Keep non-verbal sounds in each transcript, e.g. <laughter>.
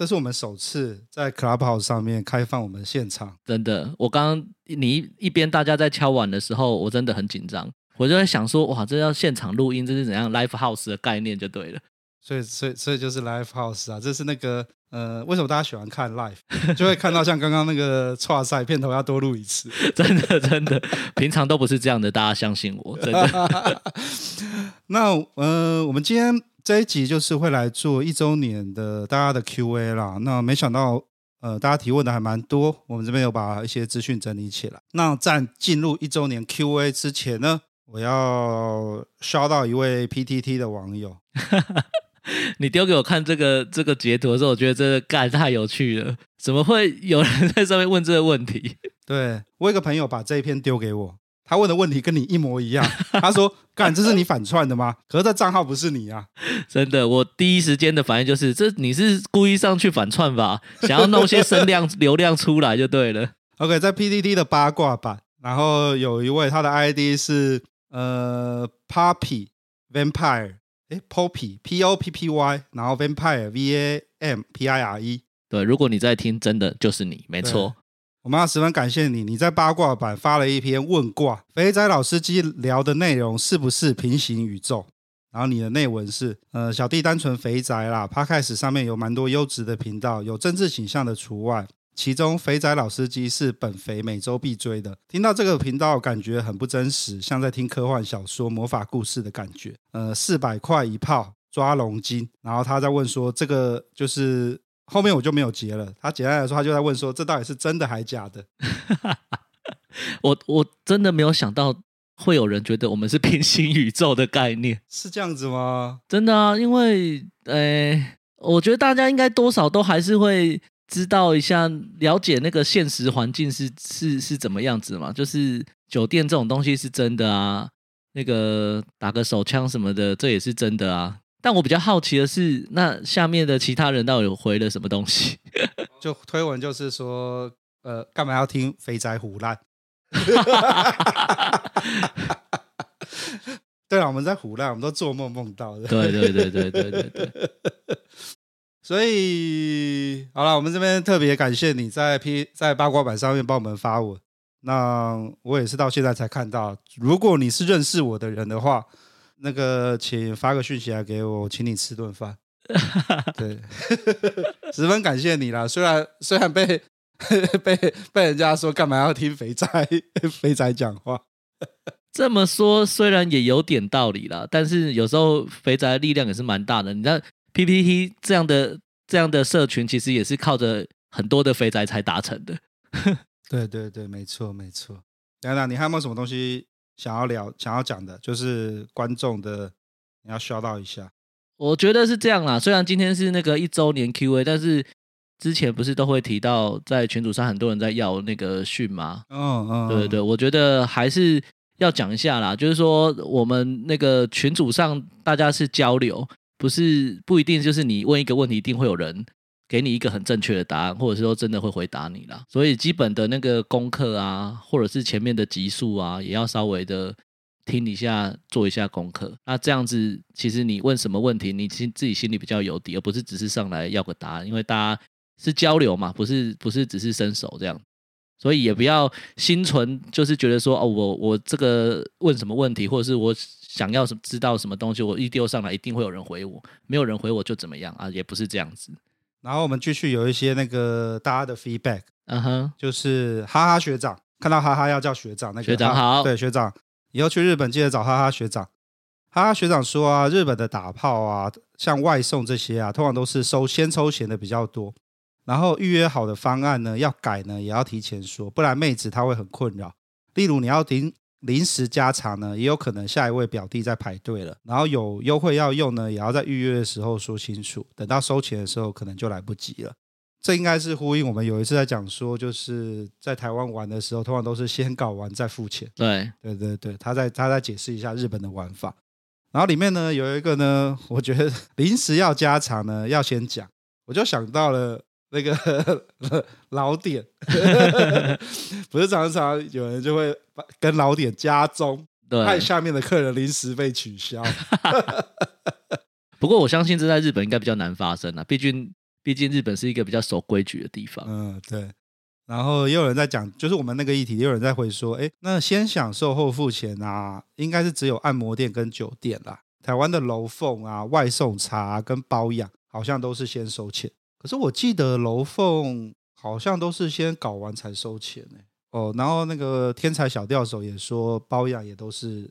这是我们首次在 Clubhouse 上面开放我们现场，真的。我刚刚你一,一边大家在敲碗的时候，我真的很紧张，我就在想说，哇，这要现场录音，这是怎样 Live House 的概念就对了。所以，所以，所以就是 Live House 啊，这是那个呃，为什么大家喜欢看 Live，就会看到像刚刚那个剉赛片头要多录一次，<laughs> 真的，真的，平常都不是这样的，大家相信我，真的。<laughs> 那呃，我们今天。这一集就是会来做一周年的大家的 Q&A 啦。那没想到，呃，大家提问的还蛮多，我们这边有把一些资讯整理起来。那在进入一周年 Q&A 之前呢，我要 shout 到一位 PTT 的网友。<laughs> 你丢给我看这个这个截图的时候，我觉得这个干太有趣了。怎么会有人在上面问这个问题？对，我有个朋友把这一篇丢给我。他问的问题跟你一模一样。<laughs> 他说：“干，这是你反串的吗？可是这账号不是你啊！”真的，我第一时间的反应就是：这你是故意上去反串吧？想要弄些声量流量出来就对了。<laughs> OK，在 PDD 的八卦版，然后有一位他的 ID 是呃 Poppy Vampire，哎 Poppy P O P P Y，然后 Vampire V A M P I R E。对，如果你在听，真的就是你，没错。我们要十分感谢你，你在八卦版发了一篇问卦，肥仔老司机聊的内容是不是平行宇宙？然后你的内文是，呃，小弟单纯肥宅啦，Podcast 上面有蛮多优质的频道，有政治倾向的除外，其中肥仔老司机是本肥每周必追的。听到这个频道，感觉很不真实，像在听科幻小说、魔法故事的感觉。呃，四百块一炮抓龙筋，然后他在问说，这个就是。后面我就没有接了。他简单来说，他就在问说：“这到底是真的还是假的？” <laughs> 我我真的没有想到会有人觉得我们是平行宇宙的概念，是这样子吗？真的啊，因为呃，我觉得大家应该多少都还是会知道一下，了解那个现实环境是是是怎么样子嘛。就是酒店这种东西是真的啊，那个打个手枪什么的，这也是真的啊。但我比较好奇的是，那下面的其他人到底有回了什么东西？<laughs> 就推文就是说，呃，干嘛要听肥宅胡烂？<laughs> 对啊，我们在胡烂，我们都做梦梦到的。对对对对对对对。<laughs> 所以好了，我们这边特别感谢你在 P 在八卦版上面帮我们发文。那我也是到现在才看到，如果你是认识我的人的话。那个，请发个讯息来给我，我请你吃顿饭。<laughs> 对，<laughs> 十分感谢你啦。虽然虽然被 <laughs> 被被人家说干嘛要听肥仔肥仔讲话，这么说虽然也有点道理啦，但是有时候肥宅的力量也是蛮大的。你看 PPT 这样的这样的社群，其实也是靠着很多的肥宅才达成的。对对对，没错没错。等等，你还有没有什么东西？想要聊、想要讲的，就是观众的，你要 shout 到一下。我觉得是这样啦，虽然今天是那个一周年 Q&A，但是之前不是都会提到，在群组上很多人在要那个讯吗？嗯嗯，对对对，我觉得还是要讲一下啦。就是说，我们那个群组上大家是交流，不是不一定就是你问一个问题，一定会有人。给你一个很正确的答案，或者是说真的会回答你啦。所以基本的那个功课啊，或者是前面的集数啊，也要稍微的听一下，做一下功课。那这样子，其实你问什么问题，你心自己心里比较有底，而不是只是上来要个答案。因为大家是交流嘛，不是不是只是伸手这样。所以也不要心存就是觉得说哦，我我这个问什么问题，或者是我想要什知道什么东西，我一丢上来一定会有人回我，没有人回我就怎么样啊？也不是这样子。然后我们继续有一些那个大家的 feedback，嗯哼，就是哈哈学长，看到哈哈要叫学长，那个学长好，对学长，以后去日本记得找哈哈学长。哈哈学长说啊，日本的打炮啊，像外送这些啊，通常都是收先抽钱的比较多，然后预约好的方案呢，要改呢也要提前说，不然妹子她会很困扰。例如你要订。临时加场呢，也有可能下一位表弟在排队了，然后有优惠要用呢，也要在预约的时候说清楚，等到收钱的时候可能就来不及了。这应该是呼应我们有一次在讲说，就是在台湾玩的时候，通常都是先搞完再付钱。对对对对，他在他在解释一下日本的玩法。然后里面呢有一个呢，我觉得临时要加长呢，要先讲，我就想到了那个老点，不是常常有人就会跟老点加钟，害下面的客人临时被取消。<laughs> 不过我相信这在日本应该比较难发生啊，毕竟。毕竟日本是一个比较守规矩的地方。嗯，对。然后也有人在讲，就是我们那个议题，也有人在回说，哎，那先享受后付钱啊，应该是只有按摩店跟酒店啦。台湾的楼凤啊、外送茶啊、跟包养，好像都是先收钱。可是我记得楼凤好像都是先搞完才收钱呢。哦，然后那个天才小钓手也说，包养也都是。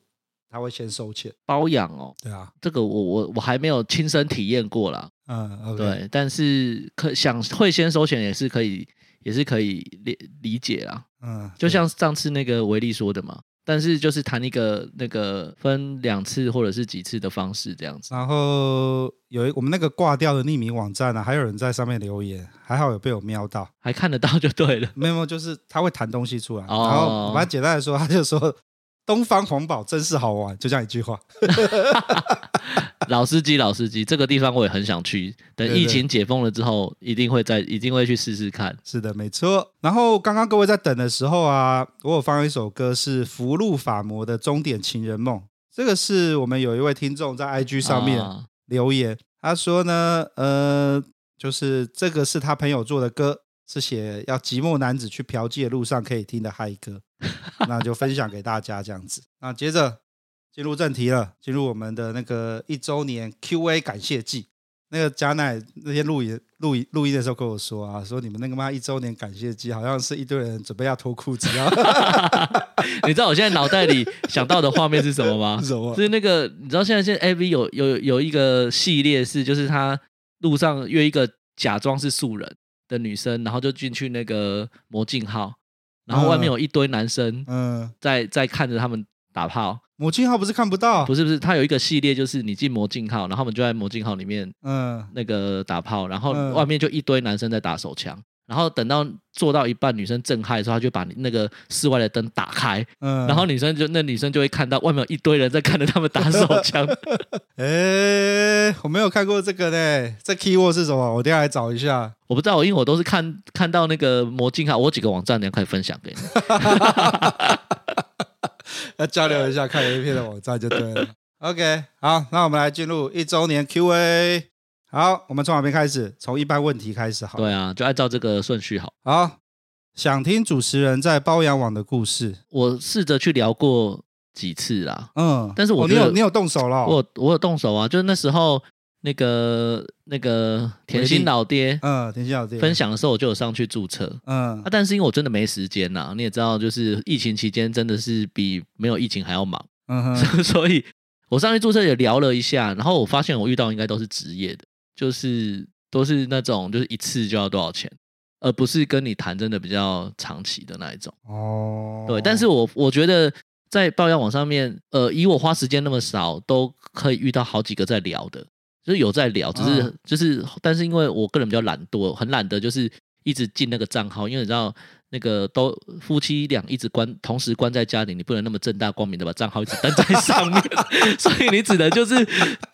他会先收钱包养哦，对啊，这个我我我还没有亲身体验过啦。嗯，okay、对，但是可想会先收钱也是可以，也是可以理理解啦。嗯，就像上次那个维利说的嘛，但是就是谈一个那个分两次或者是几次的方式这样子。然后有一我们那个挂掉的匿名网站呢、啊，还有人在上面留言，还好有被我瞄到，还看得到就对了。<laughs> 没有，就是他会弹东西出来，哦、然后反正简单来说，他就说。<laughs> 东方红宝真是好玩，就这样一句话。<laughs> 老司机，老司机，这个地方我也很想去。等疫情解封了之后，一定会在，一定会去试试看。是的，没错。然后刚刚各位在等的时候啊，我有放一首歌，是福禄法摩的《终点情人梦》。这个是我们有一位听众在 IG 上面留言，啊、他说呢，呃，就是这个是他朋友做的歌，是写要寂寞男子去嫖妓的路上可以听的嗨歌。那就分享给大家这样子。那接着进入正题了，进入我们的那个一周年 Q&A 感谢季。那个嘉奈那天录音录音录音的时候跟我说啊，说你们那个妈一周年感谢祭，好像是一堆人准备要脱裤子啊。<laughs> 你知道我现在脑袋里想到的画面是什么吗？是 <laughs> 什么？是那个你知道现在现在 AV 有有有一个系列是，就是他路上约一个假装是素人的女生，然后就进去那个魔镜号。然后外面有一堆男生，嗯，在在看着他们打炮。魔镜号不是看不到？不是不是，它有一个系列，就是你进魔镜号，然后我们就在魔镜号里面，嗯，那个打炮，然后外面就一堆男生在打手枪。然后等到做到一半，女生震撼的时候，他就把那个室外的灯打开，嗯，然后女生就那女生就会看到外面有一堆人在看着他们打手枪。<laughs> 哎，我没有看过这个呢，这 keyword 是什么？我等下来找一下。我不知道，因为我都是看看到那个魔镜号，我有几个网站，等下可以分享给你。<laughs> <laughs> 要交流一下看 A 片的网站就对了。OK，好，那我们来进入一周年 Q&A。好，我们从哪边开始？从一般问题开始好。对啊，就按照这个顺序好。好，想听主持人在包养网的故事。我试着去聊过几次啦，嗯，但是我、哦、你有你有动手了、哦？我我有动手啊，就是那时候那个那个甜心老爹，嗯，甜心老爹分享的时候，我就有上去注册，嗯，啊，但是因为我真的没时间呐，你也知道，就是疫情期间真的是比没有疫情还要忙，嗯哼，<laughs> 所以我上去注册也聊了一下，然后我发现我遇到应该都是职业的。就是都是那种，就是一次就要多少钱，而不是跟你谈真的比较长期的那一种。哦，对，但是我我觉得在爆料网上面，呃，以我花时间那么少，都可以遇到好几个在聊的，就是有在聊，只是、嗯、就是，但是因为我个人比较懒惰，很懒得就是一直进那个账号，因为你知道。那个都夫妻俩一直关，同时关在家里，你不能那么正大光明的把账号一直登在上面，<laughs> 所以你只能就是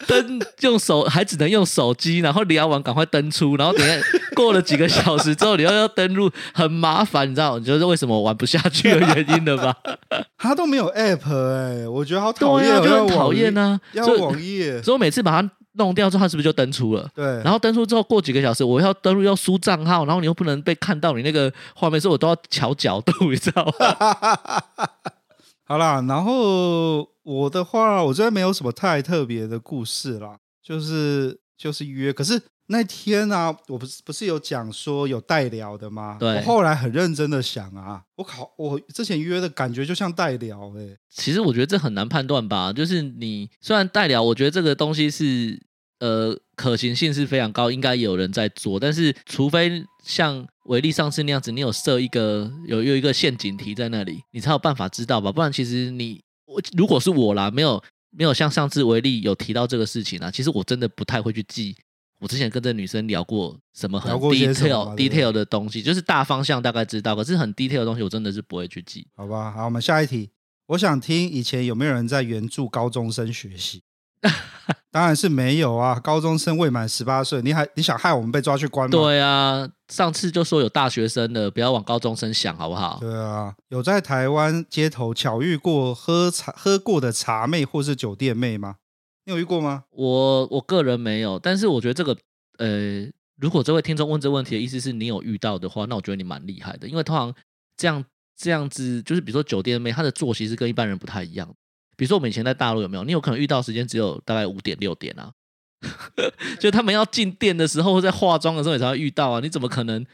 登用手，还只能用手机，然后聊完赶快登出，然后等下过了几个小时之后，你又要登录，很麻烦，你知道？你觉得为什么我玩不下去的原因了吧？<laughs> 他都没有 app 哎、欸，我觉得好讨厌、啊，就很讨厌啊。要网页，所以我每次把它。弄掉之后，他是不是就登出了？对。然后登出之后，过几个小时，我要登录要输账号，然后你又不能被看到你那个画面，所以我都要调角度，你知道吗？<laughs> 好啦，然后我的话，我这边没有什么太特别的故事啦，就是就是约，可是。那天啊，我不是不是有讲说有代聊的吗？对。我后来很认真的想啊，我靠，我之前约的感觉就像代聊哎、欸。其实我觉得这很难判断吧，就是你虽然代聊，我觉得这个东西是呃可行性是非常高，应该有人在做，但是除非像维利上次那样子，你有设一个有有一个陷阱题在那里，你才有办法知道吧，不然其实你我如果是我啦，没有没有像上次维利有提到这个事情啊，其实我真的不太会去记。我之前跟这女生聊过什么很 detail detail 的东西，就是大方向大概知道，可是很 detail 的东西我真的是不会去记。好吧，好，我们下一题。我想听以前有没有人在援助高中生学习？<laughs> 当然是没有啊！高中生未满十八岁，你还你想害我们被抓去关吗？对啊，上次就说有大学生的，不要往高中生想，好不好？对啊，有在台湾街头巧遇过喝茶喝过的茶妹或是酒店妹吗？你有遇过吗？我我个人没有，但是我觉得这个呃，如果这位听众问这问题的意思是你有遇到的话，那我觉得你蛮厉害的，因为通常这样这样子，就是比如说酒店妹，她的作息是跟一般人不太一样。比如说我们以前在大陆有没有？你有可能遇到时间只有大概五点六点啊，<laughs> 就他们要进店的时候或在化妆的时候你才会遇到啊。你怎么可能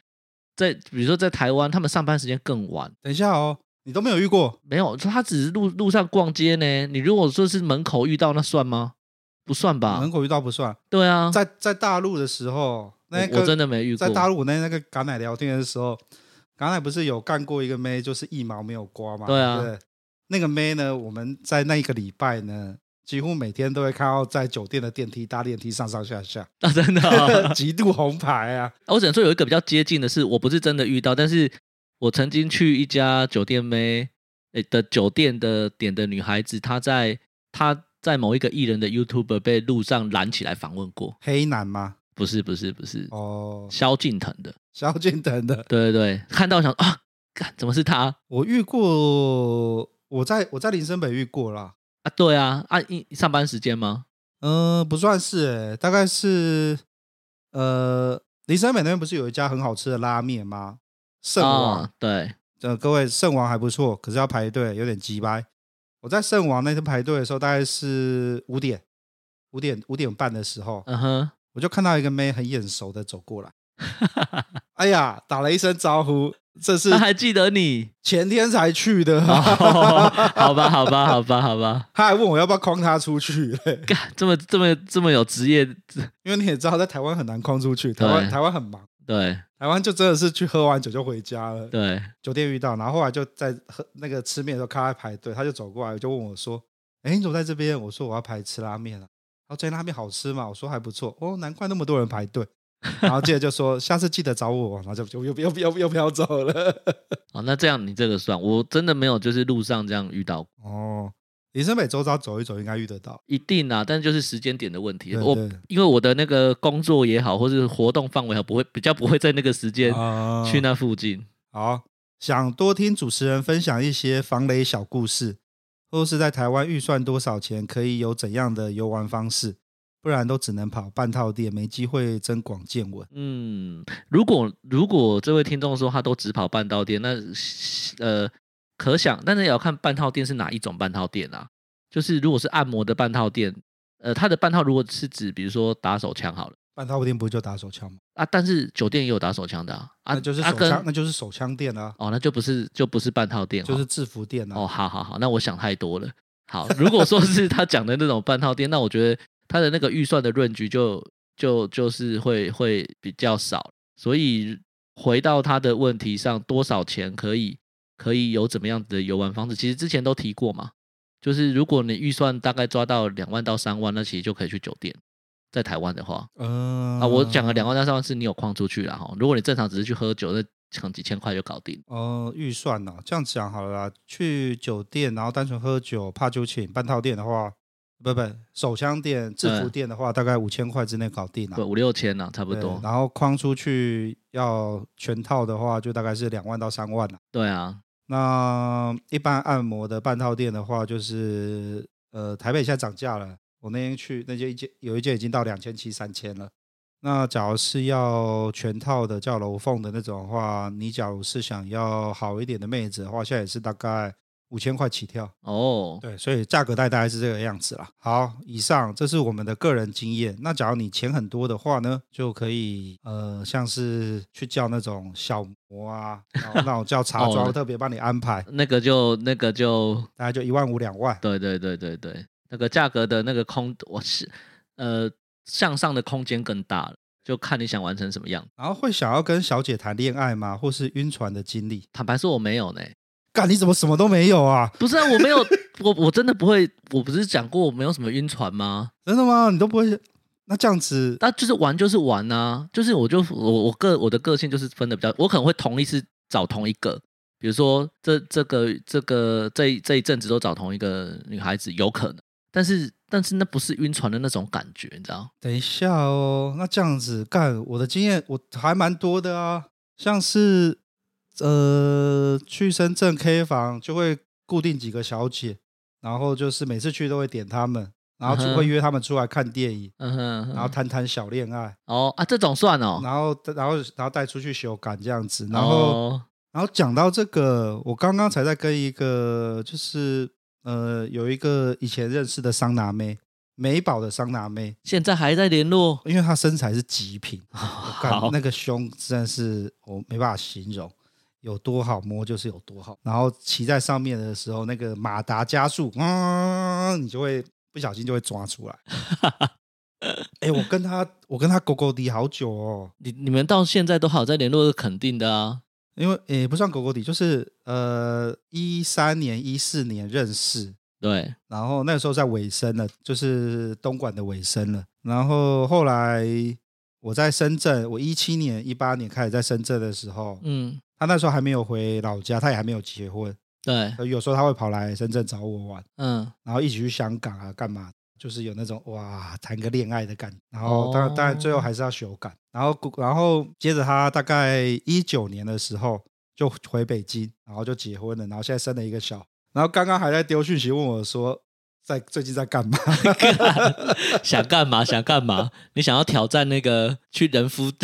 在比如说在台湾，他们上班时间更晚？等一下哦，你都没有遇过？没有，他只是路路上逛街呢。你如果说是门口遇到，那算吗？不算吧？门口遇到不算。对啊，在在大陆的时候，那个我真的没遇过。在大陆那那个港奶聊天的时候，港奶不是有干过一个妹，就是一毛没有刮吗？对啊。对那个妹呢？我们在那一个礼拜呢，几乎每天都会看到在酒店的电梯搭电梯上上下下啊，真的、<laughs> 哦，极度红牌啊！我只能说有一个比较接近的是，我不是真的遇到，但是我曾经去一家酒店妹诶的酒店的点的女孩子，她在她在某一个艺人的 YouTuber 被路上拦起来访问过。黑男吗？不是，不是，不是哦，萧敬腾的，<laughs> 萧敬腾的，对对对，看到想啊，干怎么是他？我遇过。我在我在林森北遇过啦啊，对啊，啊一上班时间吗？嗯、呃，不算是诶、欸，大概是呃林森北那边不是有一家很好吃的拉面吗？圣王、哦、对，呃各位圣王还不错，可是要排队，有点鸡掰。我在圣王那天排队的时候，大概是五点五点五点半的时候，嗯哼，我就看到一个妹很眼熟的走过来，<laughs> 哎呀，打了一声招呼。这是他还记得你前天才去的，哦，好吧，好吧，好吧，好吧。他还问我要不要框他出去，干这么这么这么有职业，因为你也知道，在台湾很难框出去，台湾台湾很忙，对，台湾就真的是去喝完酒就回家了，对，酒店遇到，然后后来就在喝那个吃面的时候看他排队，他就走过来就问我说：“哎，你怎么在这边？”我说：“我要排吃拉面了。”然后这拉面好吃吗？我说还不错。哦，难怪那么多人排队。<laughs> 然后接着就说下次记得找我，然后就就又又又又飘走了。<laughs> 哦，那这样你这个算，我真的没有就是路上这样遇到。哦，林森北周遭走一走应该遇得到，一定啊，但是就是时间点的问题。对对我因为我的那个工作也好，或是活动范围好，不会比较不会在那个时间去那附近。哦、好，想多听主持人分享一些防雷小故事，或是在台湾预算多少钱可以有怎样的游玩方式。不然都只能跑半套店，没机会增广见闻。嗯，如果如果这位听众说他都只跑半套店，那呃，可想，但是也要看半套店是哪一种半套店啊？就是如果是按摩的半套店，呃，他的半套如果是指比如说打手枪好了，半套店不就打手枪吗？啊，但是酒店也有打手枪的啊，啊那就是手枪，跟那就是手枪店啊。哦，那就不是就不是半套店，就是制服店啊。哦，好好好，那我想太多了。好，如果说是他讲的那种半套店，那我觉得。他的那个预算的论据就就就是会会比较少，所以回到他的问题上，多少钱可以可以有怎么样子的游玩方式？其实之前都提过嘛，就是如果你预算大概抓到两万到三万，那其实就可以去酒店。在台湾的话，嗯、啊，我讲了两万到三万是你有框出去了哈。如果你正常只是去喝酒，那可能几千块就搞定。哦、呃，预算呢、啊？这样讲好了啦，去酒店然后单纯喝酒怕就请半套店的话。不不，手枪店、制服店的话，大概五千块之内搞定了，对，五六千呢，差不多。然后框出去要全套的话，就大概是两万到三万了。对啊，那一般按摩的半套店的话，就是呃，台北现在涨价了。我那天去那间一间，有一间已经到两千七、三千了。那假如是要全套的叫楼凤的那种的话，你假如是想要好一点的妹子的话，现在也是大概。五千块起跳哦，对，所以价格带大概是这个样子啦。好，以上这是我们的个人经验。那假如你钱很多的话呢，就可以呃，像是去叫那种小模啊，然后 <laughs> 那种叫茶庄，特别帮你安排，那个就那个就大概就一万五两万。对对对对对，那个价格的那个空，我是呃向上的空间更大了，就看你想完成什么样。然后会想要跟小姐谈恋爱吗？或是晕船的经历？坦白说，我没有呢。干，你怎么什么都没有啊？不是啊，我没有，我我真的不会。我不是讲过我没有什么晕船吗？真的吗？你都不会？那这样子，那就是玩就是玩啊，就是我就我我个我的个性就是分的比较，我可能会同一次找同一个，比如说这这个这个这这一阵子都找同一个女孩子，有可能，但是但是那不是晕船的那种感觉，你知道？等一下哦，那这样子干，我的经验我还蛮多的啊，像是呃去深圳 K 房就会固定几个小姐，然后就是每次去都会点她们。然后就会约她们出来看电影，嗯哼，嗯哼，然后谈谈小恋爱。哦啊，这种算哦。然后，然后，然后带出去修改这样子。然后，哦、然后讲到这个，我刚刚才在跟一个，就是呃，有一个以前认识的桑拿妹，美宝的桑拿妹，现在还在联络，因为她身材是极品，<laughs> 哦、好，那个胸真的是我没办法形容，有多好摸就是有多好。然后骑在上面的时候，那个马达加速，嗯，你就会。不小心就会抓出来。<laughs> 哎、欸，我跟他，我跟他勾勾滴好久哦。你你们到现在都好在联络，是肯定的啊。因为也、欸、不算勾勾滴，就是呃，一三年、一四年认识，对。然后那个时候在尾声了，就是东莞的尾声了。然后后来我在深圳，我一七年、一八年开始在深圳的时候，嗯，他那时候还没有回老家，他也还没有结婚。对，有时候他会跑来深圳找我玩，嗯，然后一起去香港啊，干嘛？就是有那种哇，谈个恋爱的感觉。然后当然，当然最后还是要修改。然后，然后接着他大概一九年的时候就回北京，然后就结婚了。然后现在生了一个小，然后刚刚还在丢讯息问我说，在最近在干嘛？<laughs> 想干嘛？想干嘛？你想要挑战那个去人夫？<laughs>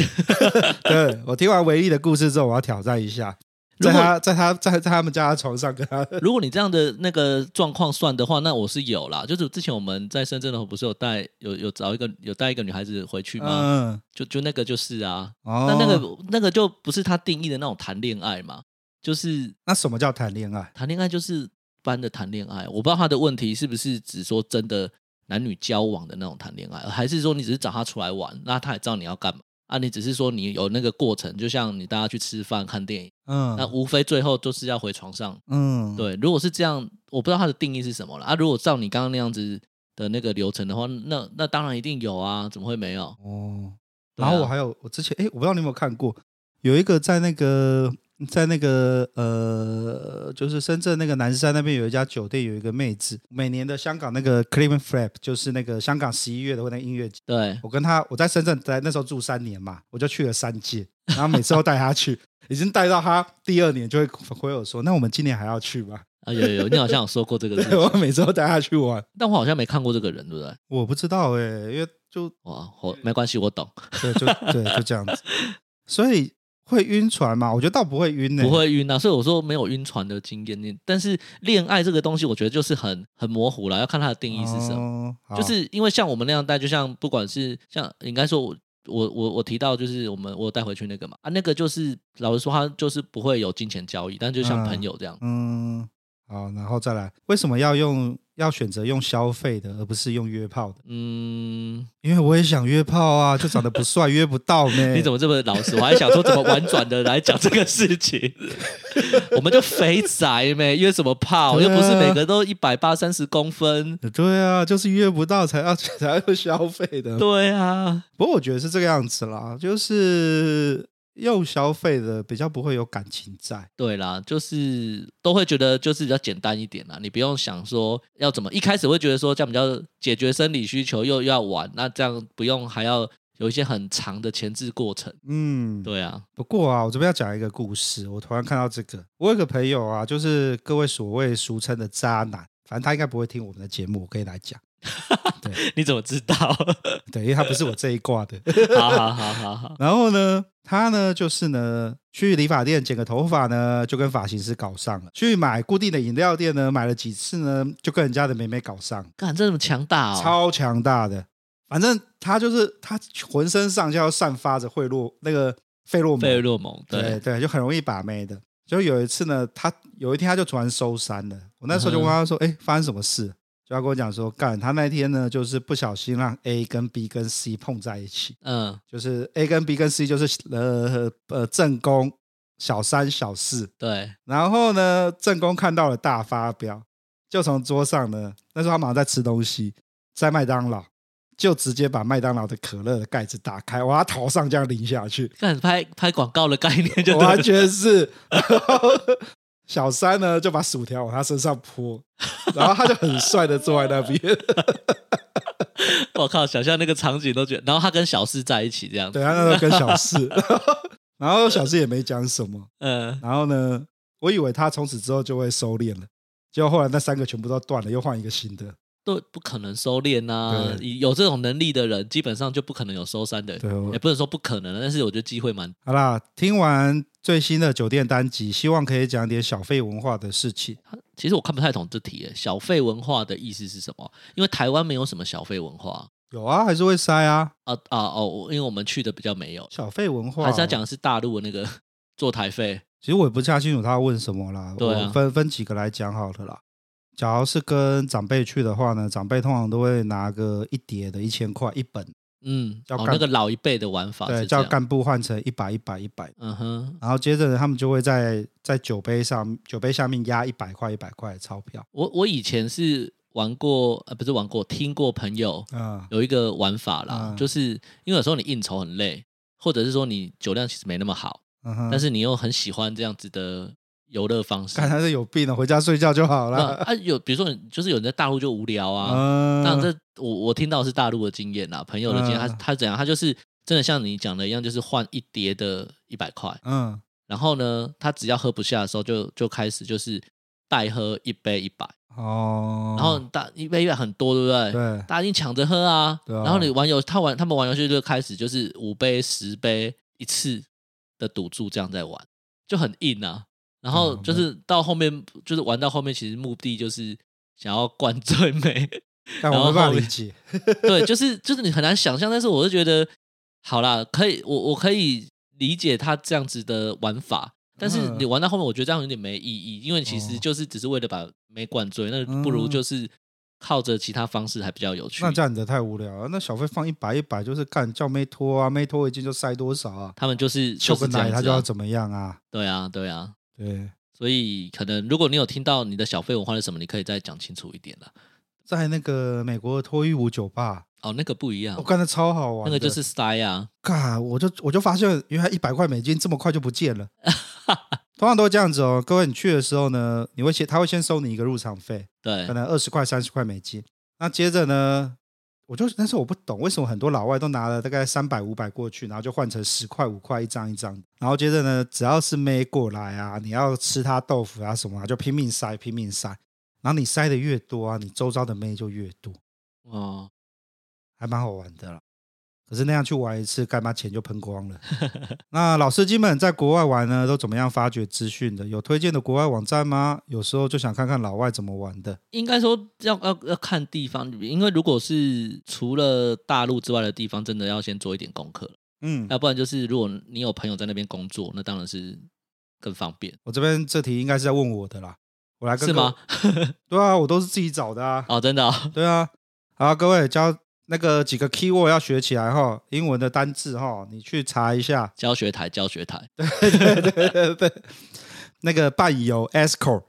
对，我听完维利的故事之后，我要挑战一下。在他在他在在他们家的床上跟他，<laughs> 如果你这样的那个状况算的话，那我是有啦。就是之前我们在深圳的时候，不是有带有有找一个有带一个女孩子回去吗？嗯，就就那个就是啊。哦，那那个那个就不是他定义的那种谈恋爱嘛？就是那什么叫谈恋爱？谈恋爱就是般的谈恋爱。我不知道他的问题是不是只说真的男女交往的那种谈恋爱，还是说你只是找他出来玩，那他也知道你要干嘛？啊，你只是说你有那个过程，就像你大家去吃饭、看电影，嗯，那无非最后就是要回床上，嗯，对。如果是这样，我不知道他的定义是什么了啊。如果照你刚刚那样子的那个流程的话，那那当然一定有啊，怎么会没有？哦，然后我还有，我之前哎，我不知道你有没有看过，有一个在那个。在那个呃，就是深圳那个南山那边有一家酒店，有一个妹子，每年的香港那个 Clement Flap 就是那个香港十一月的那个音乐节。对，我跟她，我在深圳在那时候住三年嘛，我就去了三届，然后每次都带她去，已经带到她第二年就会回我说：“那我们今年还要去吗？”啊，有有，你好像有说过这个事。我每次都带她去玩，但我好像没看过这个人，对不对？我不知道哎、欸，因为就哇，我没关系，我懂。对，就对，就这样子，所以。会晕船吗？我觉得倒不会晕呢、欸，不会晕啊。所以我说没有晕船的经验。但是恋爱这个东西，我觉得就是很很模糊了，要看它的定义是什么。哦、就是因为像我们那样带，就像不管是像应该说我，我我我提到就是我们我带回去那个嘛啊，那个就是老实说，他就是不会有金钱交易，但就像朋友这样。嗯，嗯，好，然后再来，为什么要用？要选择用消费的，而不是用约炮的。嗯，因为我也想约炮啊，就长得不帅，约不到呢。<laughs> 你怎么这么老实？我还想说怎么婉转的来讲这个事情。我们就肥宅呗，约什么炮？啊、又不是每个都一百八三十公分。对啊，就是约不到才要 <laughs> 才要消费的。对啊，不过我觉得是这个样子啦，就是。又消费的比较不会有感情在，对啦，就是都会觉得就是比较简单一点啦，你不用想说要怎么，一开始会觉得说这样比较解决生理需求，又又要玩，那这样不用还要有一些很长的前置过程。嗯，对啊。不过啊，我这边要讲一个故事，我突然看到这个，我有个朋友啊，就是各位所谓俗称的渣男，反正他应该不会听我们的节目，我可以来讲。对，<laughs> 你怎么知道？<laughs> 对，因为他不是我这一挂的。<laughs> 好好好好好。然后呢，他呢就是呢去理发店剪个头发呢，就跟发型师搞上了；去买固定的饮料店呢，买了几次呢，就跟人家的妹妹搞上。干，这么强大哦！超强大的。反正他就是他浑身上下要散发着贿赂那个费洛蒙，费洛蒙，对对，对，就很容易把妹的。就有一次呢，他有一天他就突然收山了。我那时候就问他说：“哎、嗯，发生什么事？”就要跟我讲说，干他那天呢，就是不小心让 A 跟 B 跟 C 碰在一起，嗯，就是 A 跟 B 跟 C 就是呃呃正宫小三小四，对，然后呢正宫看到了大发飙，就从桌上呢，那时候他马上在吃东西，在麦当劳就直接把麦当劳的可乐的盖子打开，往他头上这样淋下去，看拍拍广告的概念就完全是。小三呢就把薯条往他身上泼，<laughs> 然后他就很帅的坐在那边。<laughs> 我靠，想象那个场景都觉得，然后他跟小四在一起这样子，对，他那时候跟小四，<laughs> 然后小四也没讲什么，嗯，然后呢，我以为他从此之后就会收敛了，结果后来那三个全部都断了，又换一个新的。都不可能收敛呐、啊，有这种能力的人，基本上就不可能有收山的。对，也不能说不可能，但是我觉得机会蛮。好啦，听完最新的酒店单集，希望可以讲点小费文化的事情。其实我看不太懂这题，小费文化的意思是什么？因为台湾没有什么小费文化。有啊，还是会塞啊。啊啊哦，因为我们去的比较没有小费文化，还是要讲的是大陆的那个 <laughs> 坐台费。其实我也不太清楚他要问什么啦。对啊，我分分几个来讲好了啦。假如是跟长辈去的话呢，长辈通常都会拿个一叠的一千块一本，嗯，叫、哦、那个老一辈的玩法，对，叫干部换成一百一百一百，嗯哼，然后接着呢，他们就会在在酒杯上酒杯下面压一百块一百块的钞票。我我以前是玩过，呃，不是玩过，听过朋友，嗯，有一个玩法啦，嗯、就是因为有时候你应酬很累，或者是说你酒量其实没那么好，嗯哼，但是你又很喜欢这样子的。游乐方式，看他是有病了，回家睡觉就好了。啊，有比如说，就是有人在大陆就无聊啊。嗯，这我我听到是大陆的经验啦，朋友的经验，他他怎样？他就是真的像你讲的一样，就是换一叠的一百块。嗯，然后呢，他只要喝不下的时候就，就就开始就是代喝一杯一百。哦，然后大一杯一百很多，对不对？对，大家一定抢着喝啊。对啊。然后你玩游，他玩他们玩游戏就开始就是五杯十杯一次的赌注这样在玩，就很硬啊。然后就是到后面，就是玩到后面，其实目的就是想要灌醉妹。<laughs> 但我没办法理解，对，就是就是你很难想象，但是我是觉得，好啦，可以，我我可以理解他这样子的玩法，但是你玩到后面，我觉得这样有点没意义，因为其实就是只是为了把妹灌醉，那不如就是靠着其他方式还比较有趣。那这样子太无聊了，那小费放一百一百就是干叫妹拖啊，妹拖一进就塞多少啊？他们就是秀个奶，他就要怎么样啊？对啊，对啊。对，所以可能如果你有听到你的小费文化是什么，你可以再讲清楚一点了。在那个美国的脱衣舞酒吧，哦，那个不一样，我看的超好玩，那个就是 style 啊！嘎，我就我就发现原来一百块美金这么快就不见了，<laughs> 通常都是这样子哦。各位，你去的时候呢，你会先他会先收你一个入场费，对，可能二十块、三十块美金，那接着呢？我就但是我不懂为什么很多老外都拿了大概三百五百过去，然后就换成十块五块一张一张，然后接着呢，只要是妹过来啊，你要吃他豆腐啊什么啊，就拼命塞拼命塞，然后你塞的越多啊，你周遭的妹就越多，哦，还蛮好玩的啦。可是那样去玩一次，干嘛钱就喷光了？<laughs> 那老司机们在国外玩呢，都怎么样发掘资讯的？有推荐的国外网站吗？有时候就想看看老外怎么玩的。应该说要要要看地方，因为如果是除了大陆之外的地方，真的要先做一点功课。嗯，要不然就是如果你有朋友在那边工作，那当然是更方便。我这边这题应该是在问我的啦，我来跟是吗？<laughs> 对啊，我都是自己找的啊。哦，真的哦？对啊。好，各位教。那个几个 keyword 要学起来哈，英文的单字哈，你去查一下。教学台，教学台。<laughs> 对对对对对。那个伴游 escort，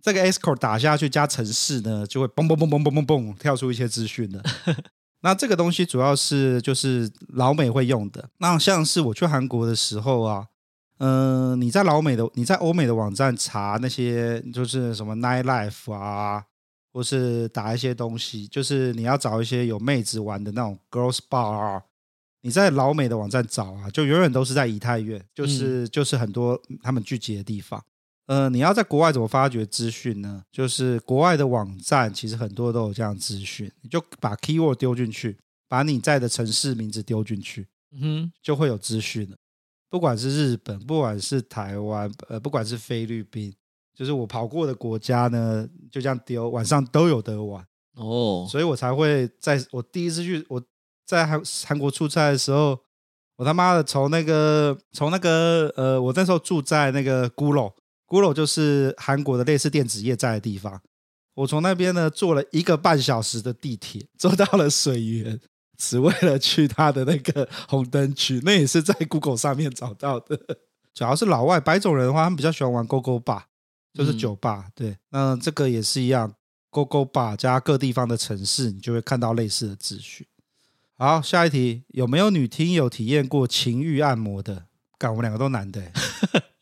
这个 escort 打下去加城市呢，就会嘣嘣嘣嘣嘣嘣嘣跳出一些资讯的。<laughs> 那这个东西主要是就是老美会用的。那像是我去韩国的时候啊，嗯、呃，你在老美的你在欧美的网站查那些就是什么 night life 啊。或是打一些东西，就是你要找一些有妹子玩的那种 girls bar 啊，你在老美的网站找啊，就永远都是在以太院，就是、嗯、就是很多他们聚集的地方。呃，你要在国外怎么发掘资讯呢？就是国外的网站其实很多都有这样资讯，你就把 keyword 丢进去，把你在的城市名字丢进去，嗯哼，就会有资讯了。不管是日本，不管是台湾，呃，不管是菲律宾。就是我跑过的国家呢，就这样丢，晚上都有得玩哦，所以我才会在我第一次去我在韩韩国出差的时候，我他妈的从那个从那个呃，我那时候住在那个 Guro，Guro 就是韩国的类似电子业在的地方，我从那边呢坐了一个半小时的地铁，坐到了水源，只为了去他的那个红灯区，那也是在 Google 上面找到的。<laughs> 主要是老外白种人的话，他们比较喜欢玩 GoGo Bar。就是酒吧，嗯、对，那这个也是一样。Gogobar 加各地方的城市，你就会看到类似的资讯。好，下一题，有没有女听友体验过情欲按摩的？干，我们两个都男的。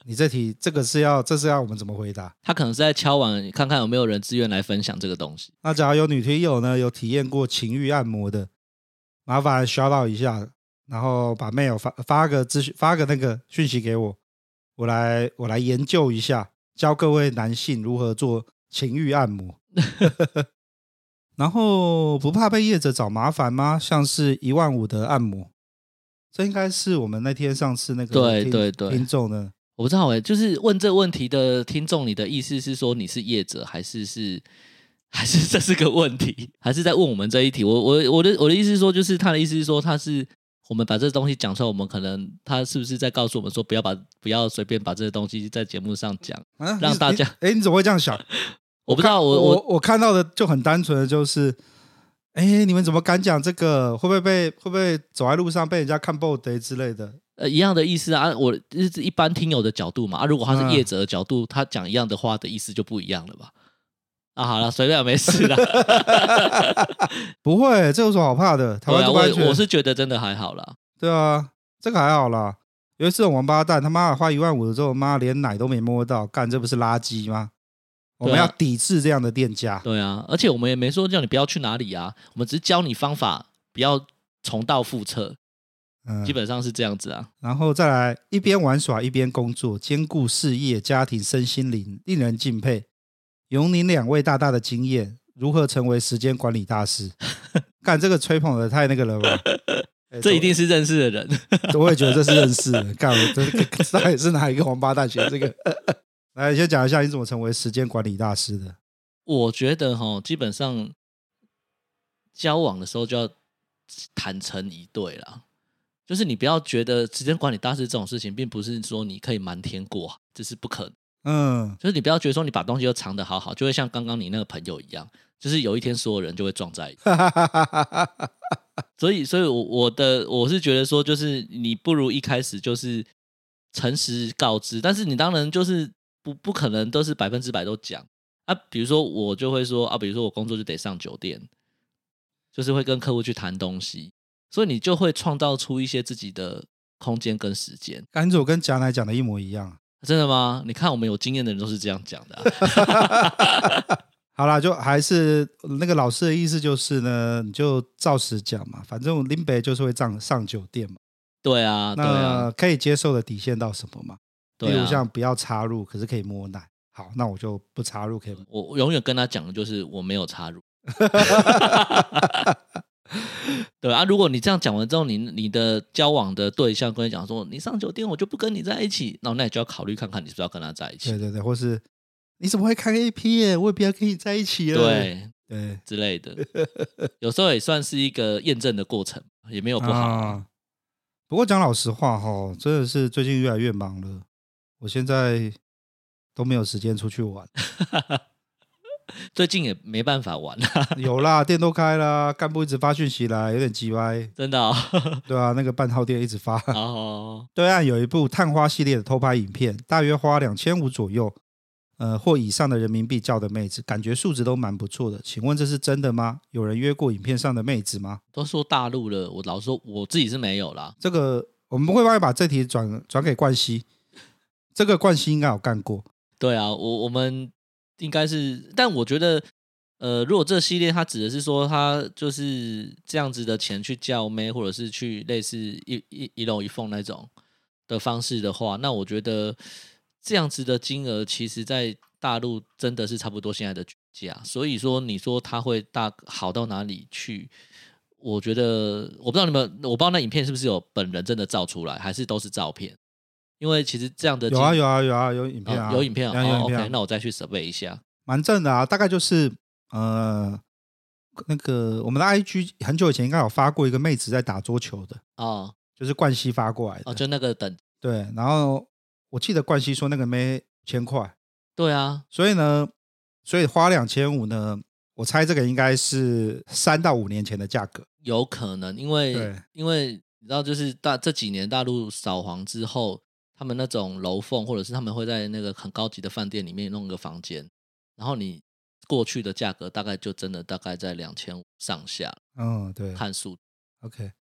你这题，这个是要，这是要我们怎么回答？他可能是在敲碗，看看有没有人自愿来分享这个东西。那假如有女听友呢，有体验过情欲按摩的，麻烦 shout out 一下，然后把 mail 发发个资讯，发个那个讯息给我，我来我来研究一下，教各位男性如何做情欲按摩。<laughs> 然后不怕被业者找麻烦吗？像是一万五的按摩，这应该是我们那天上次那个对对对听众呢，我不知道哎，就是问这问题的听众，你的意思是说你是业者，还是是 <laughs> 还是这是个问题，还是在问我们这一题？我我我的我的意思是说，就是他的意思是说，他是我们把这东西讲出来，我们可能他是不是在告诉我们说，不要把不要随便把这些东西在节目上讲，啊、让大家哎，你怎么会这样想？<laughs> 我不知道，我我我看到的就很单纯的就是，哎，你们怎么敢讲这个？会不会被会不会走在路上被人家看爆的之类的？呃，一样的意思啊，我是一般听友的角度嘛啊，如果他是业者的角度，嗯、他讲一样的话的意思就不一样了吧？啊，好了，随便没事了，<laughs> 不会，这有什么好怕的？台湾我我是觉得真的还好啦。对啊，这个还好啦。有一次王八蛋他妈花一万五的时候，妈连奶都没摸到，干这不是垃圾吗？我们要抵制这样的店家。对啊，而且我们也没说叫你不要去哪里啊，我们只是教你方法，不要重蹈覆辙。嗯，基本上是这样子啊。然后再来一边玩耍一边工作，兼顾事业、家庭、身心灵，令人敬佩。有您两位大大的经验，如何成为时间管理大师？<laughs> 干这个吹捧的太那个了吧？<laughs> 这一定是认识的人，我也觉得这是认识的。<laughs> 干，我这到底是哪一个王八蛋写这个？来，先讲一下你怎么成为时间管理大师的。我觉得哈，基本上交往的时候就要坦诚以对啦。就是你不要觉得时间管理大师这种事情，并不是说你可以瞒天过海，这是不可能。嗯，就是你不要觉得说你把东西都藏得好好，就会像刚刚你那个朋友一样，就是有一天所有人就会撞在一起。<laughs> 所以，所以我我的我是觉得说，就是你不如一开始就是诚实告知，但是你当然就是。不不可能都是百分之百都讲啊，比如说我就会说啊，比如说我工作就得上酒店，就是会跟客户去谈东西，所以你就会创造出一些自己的空间跟时间。甘总跟贾乃讲的一模一样，真的吗？你看我们有经验的人都是这样讲的啊。<laughs> 好啦，就还是那个老师的意思就是呢，你就照实讲嘛，反正林北就是会上上酒店嘛。对啊，那可以接受的底线到什么嘛？对啊，例如像不要插入，可是可以摸奶。好，那我就不插入，可以我永远跟他讲的就是我没有插入。<laughs> <laughs> 对啊，如果你这样讲完之后，你你的交往的对象跟你讲说，你上酒店我就不跟你在一起，那那你就要考虑看看你是不是要跟他在一起。对对对，或是你怎么会看 A P 耶？我也不要跟你在一起了。对对之类的，<laughs> 有时候也算是一个验证的过程，也没有不好。啊，不过讲老实话哈，真的是最近越来越忙了。我现在都没有时间出去玩，<laughs> 最近也没办法玩了。有啦，店都开了，干部一直发讯息来，有点鸡歪。真的、哦？对啊，那个半套店一直发。哦。对岸有一部探花系列的偷拍影片，大约花两千五左右，呃或以上的人民币叫的妹子，感觉素质都蛮不错的。请问这是真的吗？有人约过影片上的妹子吗？都说大陆了，我老实说我自己是没有啦。这个我们不会帮你把这题转转给冠希。这个冠希应该有干过，对啊，我我们应该是，但我觉得，呃，如果这系列它指的是说他就是这样子的钱去叫妹，或者是去类似一一一龙一凤那种的方式的话，那我觉得这样子的金额，其实在大陆真的是差不多现在的价，所以说你说他会大好到哪里去？我觉得我不知道你们，我不知道那影片是不是有本人真的照出来，还是都是照片。因为其实这样的有啊有啊有啊有影片啊、哦、有影片啊、哦、，OK，那我再去设备一下，蛮正的啊，大概就是呃那个我们的 IG 很久以前应该有发过一个妹子在打桌球的哦，就是冠希发过来的哦，就那个等对，然后我记得冠希说那个妹千块，对啊，所以呢，所以花两千五呢，我猜这个应该是三到五年前的价格，有可能，因为因为你知道，就是大这几年大陆扫黄之后。他们那种楼凤，或者是他们会在那个很高级的饭店里面弄个房间，然后你过去的价格大概就真的大概在两千五上下。嗯，对，看数。OK，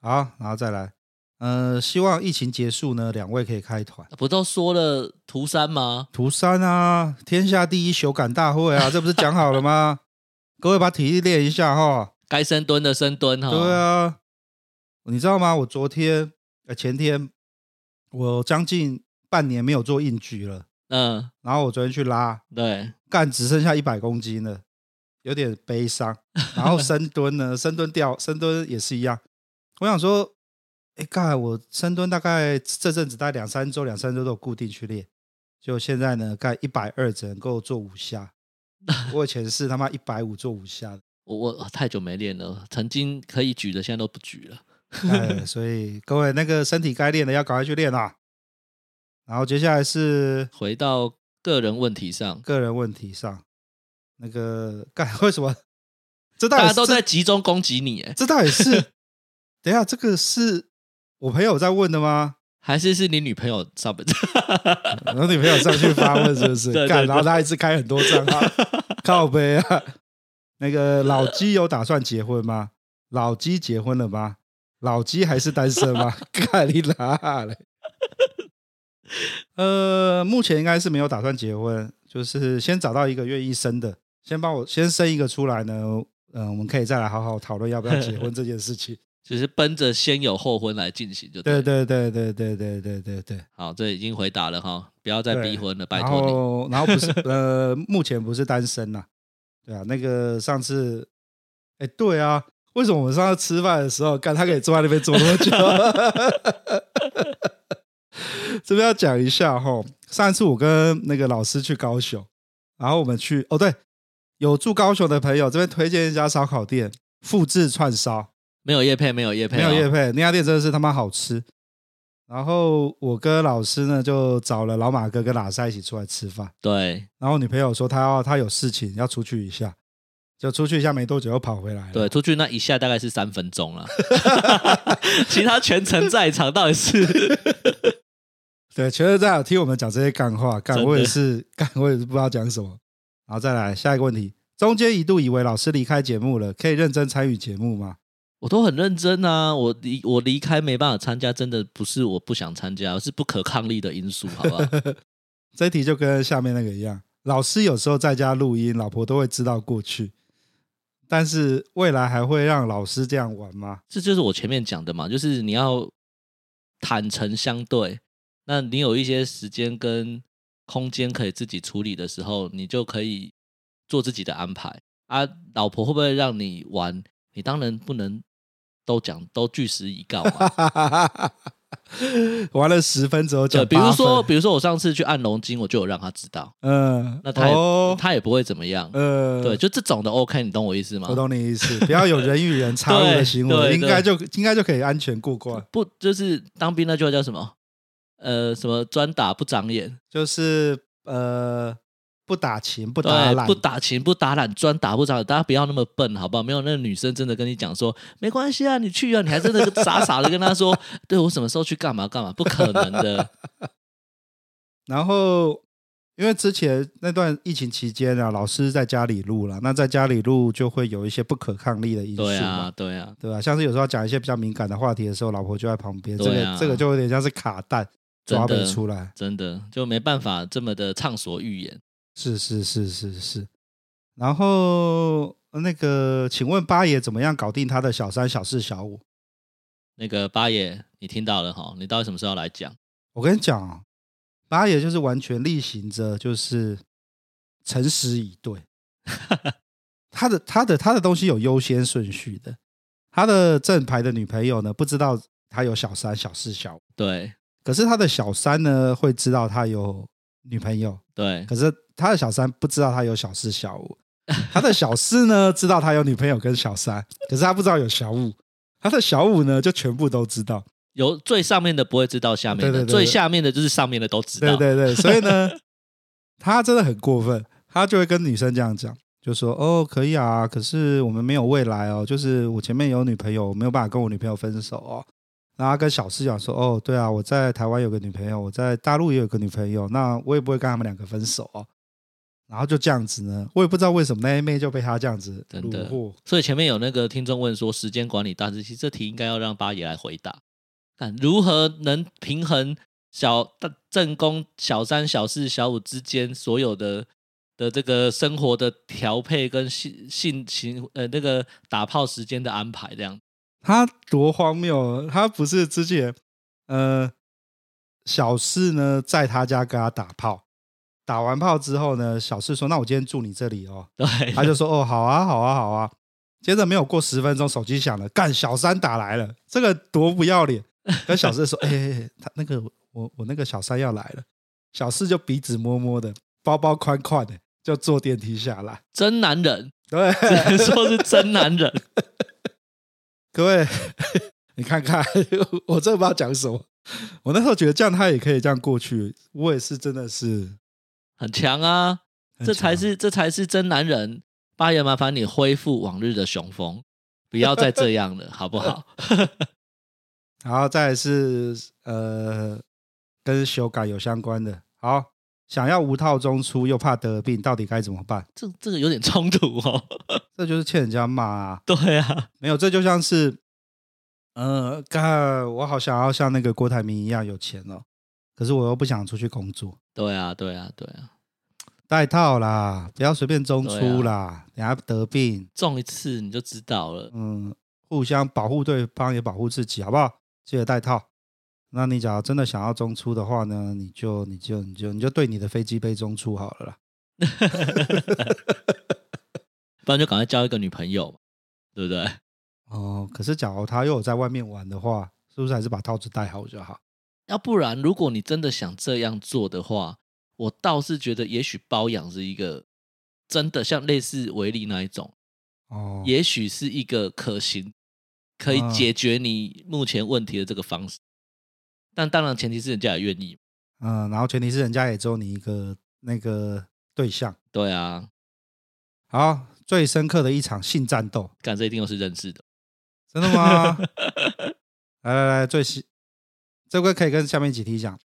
好，然后再来。呃，希望疫情结束呢，两位可以开团。不都说了图三吗？图三啊，天下第一修感大会啊，这不是讲好了吗？<laughs> 各位把体力练一下哈，该深蹲的深蹲哈。对啊，你知道吗？我昨天呃前天，我将近半年没有做硬举了。嗯，然后我昨天去拉，对，干只剩下一百公斤了，有点悲伤。<laughs> 然后深蹲呢，深蹲掉，深蹲也是一样。我想说。哎，干！我深蹲大概这阵子大概两三周，两三周都有固定去练。就现在呢，干一百二只能够做五下。<laughs> 我以前是他妈一百五做五下。我我太久没练了，曾经可以举的，现在都不举了。哎，所以各位那个身体该练的要赶快去练啊。然后接下来是回到个人问题上，个人问题上，那个干 <laughs> 为什么？这大家都在集中攻击你，哎，这到底是？<laughs> 等一下，这个是。我朋友在问的吗？<laughs> 还是是你女朋友上本？我女朋友上去发问是不是？干，然后他一直开很多账号，靠背啊！那个老鸡有打算结婚吗？老鸡结婚了吗？老鸡还是单身吗？<laughs> 干你哪嘞？呃，目前应该是没有打算结婚，就是先找到一个愿意生的，先帮我先生一个出来呢。嗯、呃，我们可以再来好好讨论要不要结婚这件事情。<laughs> 只是奔着先有后婚来进行，就对对对对对对对对对。好，这已经回答了哈，不要再逼婚了，拜托你。然后不是 <laughs> 呃，目前不是单身呐，对啊，那个上次，哎，对啊，为什么我们上次吃饭的时候，干他可以坐在那边坐那么久？<laughs> 这边要讲一下哈，上次我跟那个老师去高雄，然后我们去哦，对，有住高雄的朋友这边推荐一家烧烤店，复制串烧。没有叶配，没有叶配，没有叶配。那家店真的是他妈好吃。然后我跟老师呢，就找了老马哥跟喇赛一起出来吃饭。对。然后女朋友说她要她有事情要出去一下，就出去一下没多久又跑回来了。对，出去那一下大概是三分钟了，<laughs> 其他全程在场，到底是？<laughs> 对，全程在场听我们讲这些干话，干我也是干我也是不知道讲什么。然后再来下一个问题，中间一度以为老师离开节目了，可以认真参与节目吗？我都很认真啊！我离我离开没办法参加，真的不是我不想参加，是不可抗力的因素，好不好？<laughs> 这题就跟下面那个一样，老师有时候在家录音，老婆都会知道过去，但是未来还会让老师这样玩吗？这就是我前面讲的嘛，就是你要坦诚相对，那你有一些时间跟空间可以自己处理的时候，你就可以做自己的安排啊。老婆会不会让你玩？你当然不能。都讲都据实以告嘛，<laughs> <laughs> 玩了十分之后讲，比如说，比如说我上次去按龙筋，我就有让他知道，嗯，那他也、哦、他也不会怎么样，嗯，对，就这种的 OK，你懂我意思吗？我懂你意思，不要有人与人插入的行为，<laughs> 应该就应该就可以安全过关。不，就是当兵那句话叫什么？呃，什么专打不长眼，就是呃。不打勤不打懒，不打勤不打懒，专打不着。大家不要那么笨，好不好？没有那个女生真的跟你讲说没关系啊，你去啊，你还真的傻傻的跟她说，<laughs> 对我什么时候去干嘛干嘛？不可能的。然后，因为之前那段疫情期间啊，老师在家里录了，那在家里录就会有一些不可抗力的因素嘛，对啊，对啊，对吧？像是有时候讲一些比较敏感的话题的时候，老婆就在旁边，这个这个就有点像是卡弹，抓不出来，真的就没办法这么的畅所欲言。是是是是是，然后那个，请问八爷怎么样搞定他的小三、小四、小五？那个八爷，你听到了哈？你到底什么时候来讲？我跟你讲啊，八爷就是完全例行着，就是诚实以对。<laughs> 他的他的他的东西有优先顺序的。他的正牌的女朋友呢，不知道他有小三、小四、小五。对。可是他的小三呢，会知道他有女朋友。对。可是。他的小三不知道他有小四小五，他的小四呢知道他有女朋友跟小三，<laughs> 可是他不知道有小五。他的小五呢就全部都知道，有最上面的不会知道下面的，对对对对，最下面的就是上面的都知道。对对对，所以呢，<laughs> 他真的很过分，他就会跟女生这样讲，就说：“哦，可以啊，可是我们没有未来哦，就是我前面有女朋友，我没有办法跟我女朋友分手哦。”然后他跟小四讲说：“哦，对啊，我在台湾有个女朋友，我在大陆也有个女朋友，那我也不会跟他们两个分手哦。”然后就这样子呢，我也不知道为什么那一妹就被他这样子真的。所以前面有那个听众问说，时间管理大师，其实这题应该要让八爷来回答。看如何能平衡小正宫、小三、小四、小五之间所有的的这个生活的调配跟性性情呃那个打炮时间的安排这样。他多荒谬！他不是之前呃小四呢在他家跟他打炮。打完炮之后呢，小四说：“那我今天住你这里哦。<laughs> ”对，他就说：“哦，好啊，好啊，好啊。”接着没有过十分钟，手机响了，干小三打来了，这个多不要脸！<laughs> 跟小四说：“哎、欸，他那个我我那个小三要来了。”小四就鼻子摸摸的，包包宽宽的，就坐电梯下来。真男人，对，只能说是真男人。<laughs> 各位，<laughs> 你看看，<laughs> 我真的不知道讲什么。我那时候觉得这样他也可以这样过去，我也是真的是。很强啊，这才是这才是真男人。八爷，麻烦你恢复往日的雄风，不要再这样了，<laughs> 好不好？然后再来是呃，跟修改有相关的。好，想要无套中出又怕得病，到底该怎么办？这这个有点冲突哦。<laughs> 这就是欠人家骂啊。对啊，没有，这就像是，呃，干，我好想要像那个郭台铭一样有钱哦。可是我又不想出去工作。对啊，对啊，对啊，戴套啦，不要随便中出啦，啊、等下得病，中一次你就知道了。嗯，互相保护对方也保护自己，好不好？记得戴套。那你假如真的想要中出的话呢，你就你就你就你就对你的飞机杯中出好了啦。<laughs> 不然就赶快交一个女朋友，对不对？<laughs> 哦，可是假如他又有在外面玩的话，是不是还是把套子戴好就好？要不然，如果你真的想这样做的话，我倒是觉得，也许包养是一个真的像类似维力那一种，哦，也许是一个可行、可以解决你目前问题的这个方式。但当然，前提是人家也愿意。嗯，然后前提是人家也只有你一个那个对象。对啊。好，最深刻的一场性战斗，干，这一定又是认识的，真的吗？<laughs> 来来来，最新。这个可以跟下面几题讲，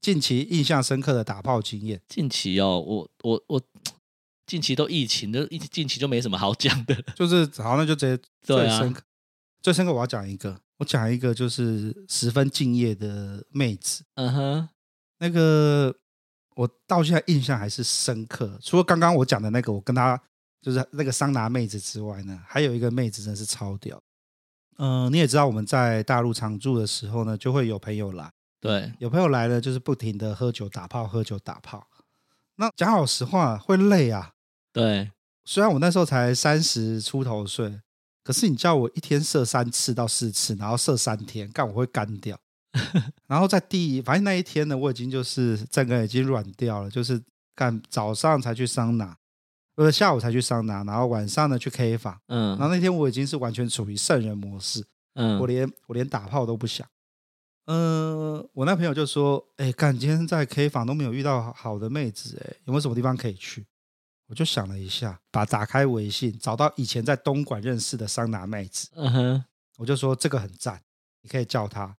近期印象深刻的打炮经验。近期哦，我我我，近期都疫情，都近期就没什么好讲的。就是好，那就直接最深刻，啊、最深刻我要讲一个，我讲一个就是十分敬业的妹子。嗯哼，那个我到现在印象还是深刻。除了刚刚我讲的那个，我跟她就是那个桑拿妹子之外呢，还有一个妹子真的是超屌。嗯、呃，你也知道我们在大陆常住的时候呢，就会有朋友来。对，有朋友来了，就是不停的喝酒打炮，喝酒打炮。那讲老实话，会累啊。对，虽然我那时候才三十出头岁，可是你叫我一天射三次到四次，然后射三天，干我会干掉。<laughs> 然后在第，反正那一天呢，我已经就是整个已经软掉了，就是干早上才去桑拿。呃，下午才去桑拿，然后晚上呢去 K 房，嗯，然后那天我已经是完全处于圣人模式，嗯，我连我连打炮都不想，嗯、呃，我那朋友就说，哎，干，今天在 K 房都没有遇到好的妹子，哎，有没有什么地方可以去？我就想了一下，把打开微信，找到以前在东莞认识的桑拿妹子，嗯哼，我就说这个很赞，你可以叫她。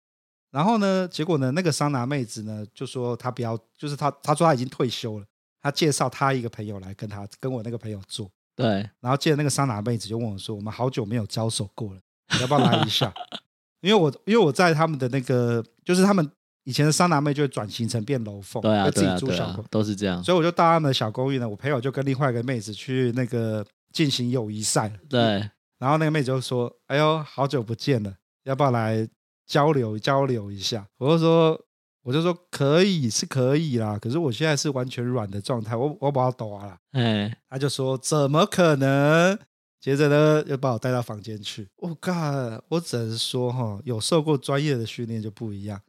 然后呢，结果呢，那个桑拿妹子呢就说她不要，就是她，她说她已经退休了。她介绍她一个朋友来跟她跟我那个朋友做，对，然后见那个桑拿妹子就问我说：“我们好久没有交手过了，你要不要来一下？<laughs> ”因为我因为我在他们的那个，就是他们以前的桑拿妹就会转型成变楼凤，对啊，自己住小公寓，都是这样。所以我就到他们的小公寓呢，我朋友就跟另外一个妹子去那个进行友谊赛，对。然后那个妹子就说：“哎呦，好久不见了，要不要来交流交流一下？”我就说。我就说可以是可以啦，可是我现在是完全软的状态，我我把它抖啊了，哎，他就说怎么可能？接着呢，又把我带到房间去。我、oh、God，我只能说哈，有受过专业的训练就不一样，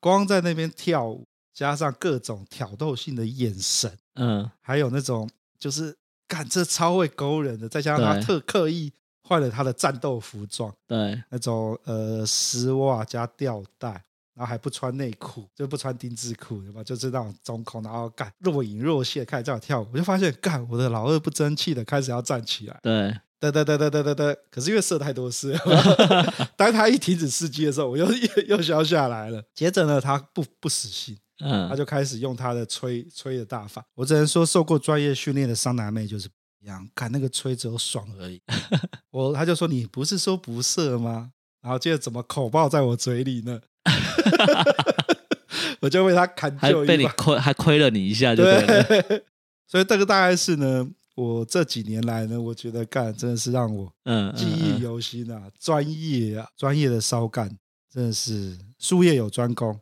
光在那边跳舞，加上各种挑逗性的眼神，嗯，还有那种就是干这超会勾人的，再加上他特刻意换了他的战斗服装，对，那种呃丝袜加吊带。然后还不穿内裤，就不穿丁字裤，对吧？就是那种中空，然后干若隐若现，开始这样跳舞，我就发现干我的老二不争气的开始要站起来。对，对对对对对对对。可是因为射太多次，<laughs> 当他一停止射击的时候，我又又又消下来了。接着呢，他不不死心，嗯，他就开始用他的吹吹的大法。我只能说，受过专业训练的桑拿妹就是不一样，看那个吹只有爽而已。<laughs> 我他就说，你不是说不射吗？然后接着怎么口爆在我嘴里呢？<laughs> 我就为他砍就一把，还被你亏，还亏了你一下，对不对？所以这个大概是呢，我这几年来呢，我觉得干真的是让我嗯记忆犹新啊，专、业啊，专业的烧干真的是术业有专攻。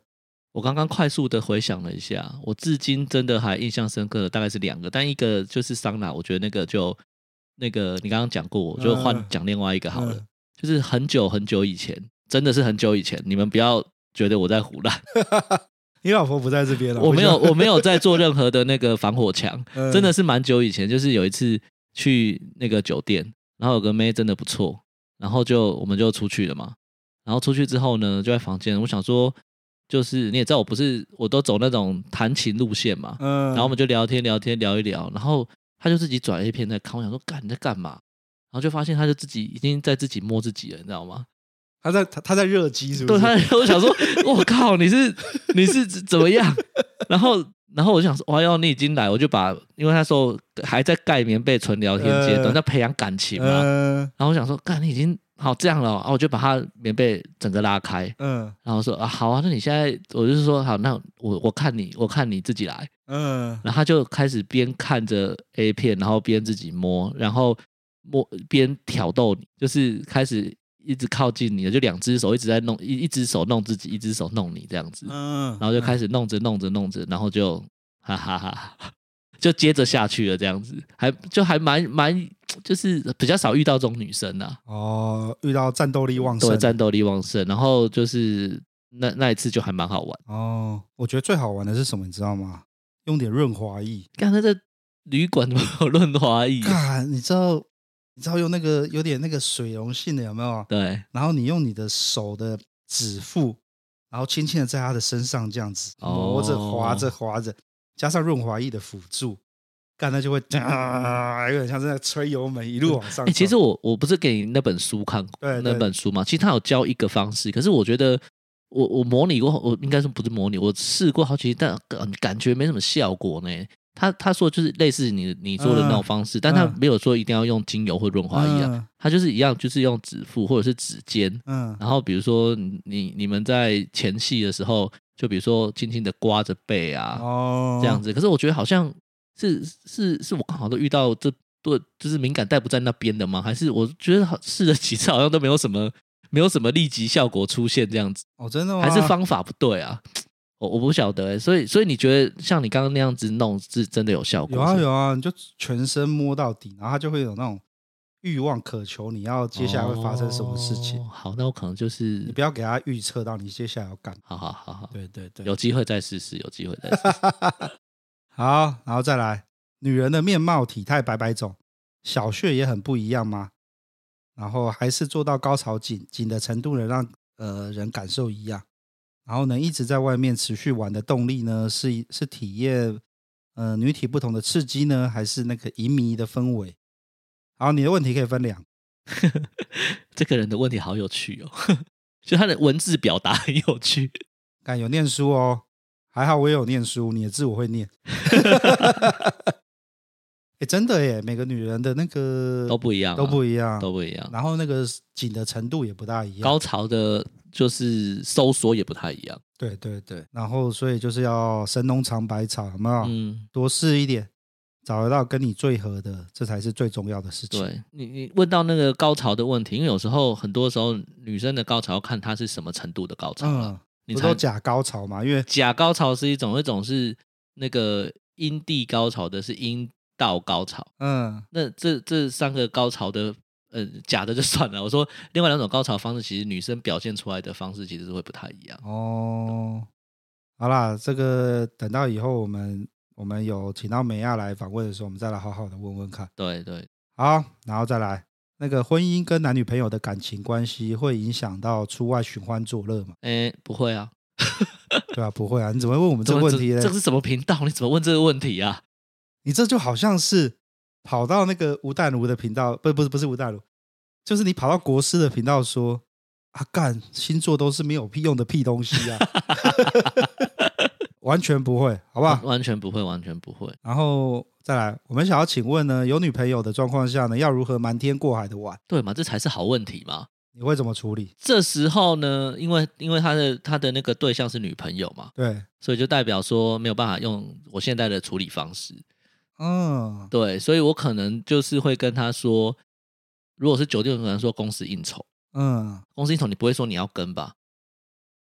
我刚刚快速的回想了一下，我至今真的还印象深刻的大概是两个，但一个就是桑拿，我觉得那个就那个你刚刚讲过，我就换讲另外一个好了，嗯、就是很久很久以前，真的是很久以前，你们不要觉得我在唬烂。你老婆不在这边了，我没有，我没有在做任何的那个防火墙，<laughs> 嗯、真的是蛮久以前，就是有一次去那个酒店，然后有个妹真的不错，然后就我们就出去了嘛，然后出去之后呢，就在房间，我想说，就是你也知道我不是，我都走那种弹琴路线嘛，嗯，然后我们就聊天聊天聊一聊，然后他就自己转 A 片在看，我想说干你在干嘛，然后就发现他就自己已经在自己摸自己了，你知道吗？他在他他在热机是不是？对，他，我想说，我靠，你是你是怎么样？然后然后我就想说，哇哟，你已经来，我就把，因为那时候还在盖棉被纯聊天阶段，在、呃、培养感情嘛。呃、然后我想说，干，你已经好这样了，啊，我就把他棉被整个拉开，嗯、呃，然后说啊，好啊，那你现在，我就是说，好，那我我看你，我看你自己来，嗯、呃，然后他就开始边看着 A 片，然后边自己摸，然后摸边挑逗你，就是开始。一直靠近你，就两只手一直在弄，一一只手弄自己，一只手弄你这样子，嗯，然后就开始弄着弄着弄着，然后就哈哈哈哈，<laughs> 就接着下去了这样子，还就还蛮蛮，就是比较少遇到这种女生啊。哦，遇到战斗力旺盛，对，战斗力旺盛，然后就是那那一次就还蛮好玩。哦，我觉得最好玩的是什么，你知道吗？用点润滑液。刚才在旅馆怎么有润滑液？啊，你知道？你知道用那个有点那个水溶性的有没有？对。然后你用你的手的指腹，然后轻轻的在他的身上这样子磨着、滑着、滑着，加上润滑液的辅助，干它就会啊，有点像是在吹油门一路往上。其实我我不是给你那本书看过，对，那本书嘛，其实他有教一个方式，可是我觉得我我模拟过，我应该说不是模拟，我试过好几次，但感觉没什么效果呢。他他说就是类似你你做的那种方式，嗯、但他没有说一定要用精油或润滑液啊，嗯、他就是一样，就是用指腹或者是指尖，嗯，然后比如说你你们在前戏的时候，就比如说轻轻的刮着背啊，哦，这样子。可是我觉得好像是是是我刚好都遇到这对，就是敏感带不在那边的吗？还是我觉得试了几次好像都没有什么没有什么立即效果出现这样子？哦，真的吗？还是方法不对啊？我我不晓得哎，所以所以你觉得像你刚刚那样子弄是真的有效果？有啊有啊，你就全身摸到底，然后它就会有那种欲望渴求，你要接下来会发生什么事情？哦、好，那我可能就是你不要给他预测到你接下来要干。好好好好，对对对，有机会再试试，有机会再试试。<laughs> 好，然后再来，女人的面貌体态百百种，小穴也很不一样吗？然后还是做到高潮紧紧的程度能让呃人感受一样？然后呢一直在外面持续玩的动力呢？是是体验呃女体不同的刺激呢，还是那个淫靡的氛围？好，你的问题可以分两。<laughs> 这个人的问题好有趣哦，<laughs> 就他的文字表达很有趣。敢有念书哦，还好我也有念书，你的字我会念。<laughs> 哎，真的耶，每个女人的那个都不一样，都不一样，都不一样。然后那个紧的程度也不大一样，高潮的。就是收缩也不太一样，对对对，然后所以就是要神农尝百草，有没有？嗯，多试一点，找得到跟你最合的，这才是最重要的事情。对你，你问到那个高潮的问题，因为有时候很多时候女生的高潮要看她是什么程度的高潮，嗯，你说假高潮嘛？因为假高潮是一种，一种是那个阴蒂高潮的，是阴道高潮。嗯，那这这三个高潮的。呃，假的就算了。我说另外两种高潮方式，其实女生表现出来的方式其实是会不太一样。哦，好啦，这个等到以后我们我们有请到美亚来访问的时候，我们再来好好的问问看。对对，好，然后再来那个婚姻跟男女朋友的感情关系会影响到出外寻欢作乐吗？哎，不会啊，<laughs> 对啊，不会啊。你怎么会问我们这个问题呢？这是什么频道？你怎么问这个问题啊？你这就好像是。跑到那个吴淡如的频道，不，不是，不是吴淡如，就是你跑到国师的频道说啊，干星座都是没有屁用的屁东西啊！<laughs> 完全不会，好不好？完全不会，完全不会。然后再来，我们想要请问呢，有女朋友的状况下呢，要如何瞒天过海的玩？对嘛？这才是好问题嘛。你会怎么处理？这时候呢，因为因为他的他的那个对象是女朋友嘛，对，所以就代表说没有办法用我现在的处理方式。嗯，对，所以我可能就是会跟他说，如果是酒店，可能说公司应酬，嗯，公司应酬你不会说你要跟吧，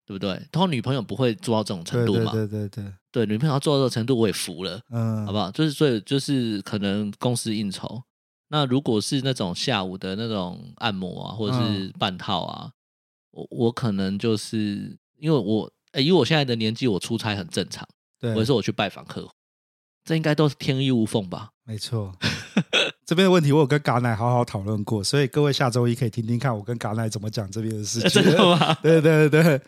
对不对？通常女朋友不会做到这种程度嘛，对对对对，对，女朋友要做到这种程度，我也服了，嗯，好不好？就是所以就是可能公司应酬。那如果是那种下午的那种按摩啊，或者是半套啊，嗯、我我可能就是因为我，诶，因为我现在的年纪，我出差很正常。对，我说我去拜访客户，这应该都是天衣无缝吧？没错。<laughs> 这边的问题我有跟嘎奶好好讨论过，所以各位下周一可以听听看我跟嘎奶怎么讲这边的事情。<laughs> 真的吗？<laughs> 对对对。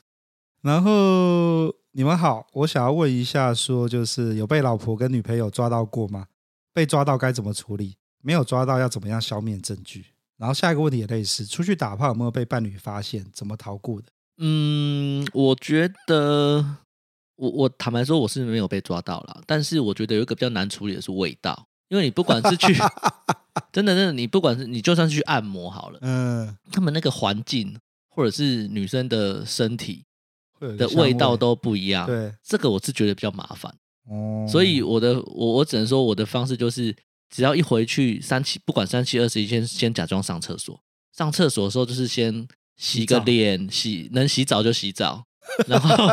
然后你们好，我想要问一下，说就是有被老婆跟女朋友抓到过吗？被抓到该怎么处理？没有抓到要怎么样消灭证据？然后下一个问题也类似，出去打炮有没有被伴侣发现？怎么逃过的？嗯，我觉得我我坦白说我是没有被抓到啦，但是我觉得有一个比较难处理的是味道，因为你不管是去 <laughs> 真的真的，你不管是你就算去按摩好了，嗯，他们那个环境或者是女生的身体的味道都不一样，对，这个我是觉得比较麻烦哦，所以我的我我只能说我的方式就是。只要一回去三七，不管三七二十一，先先假装上厕所。上厕所的时候就是先洗个脸，洗，洗能洗澡就洗澡，然后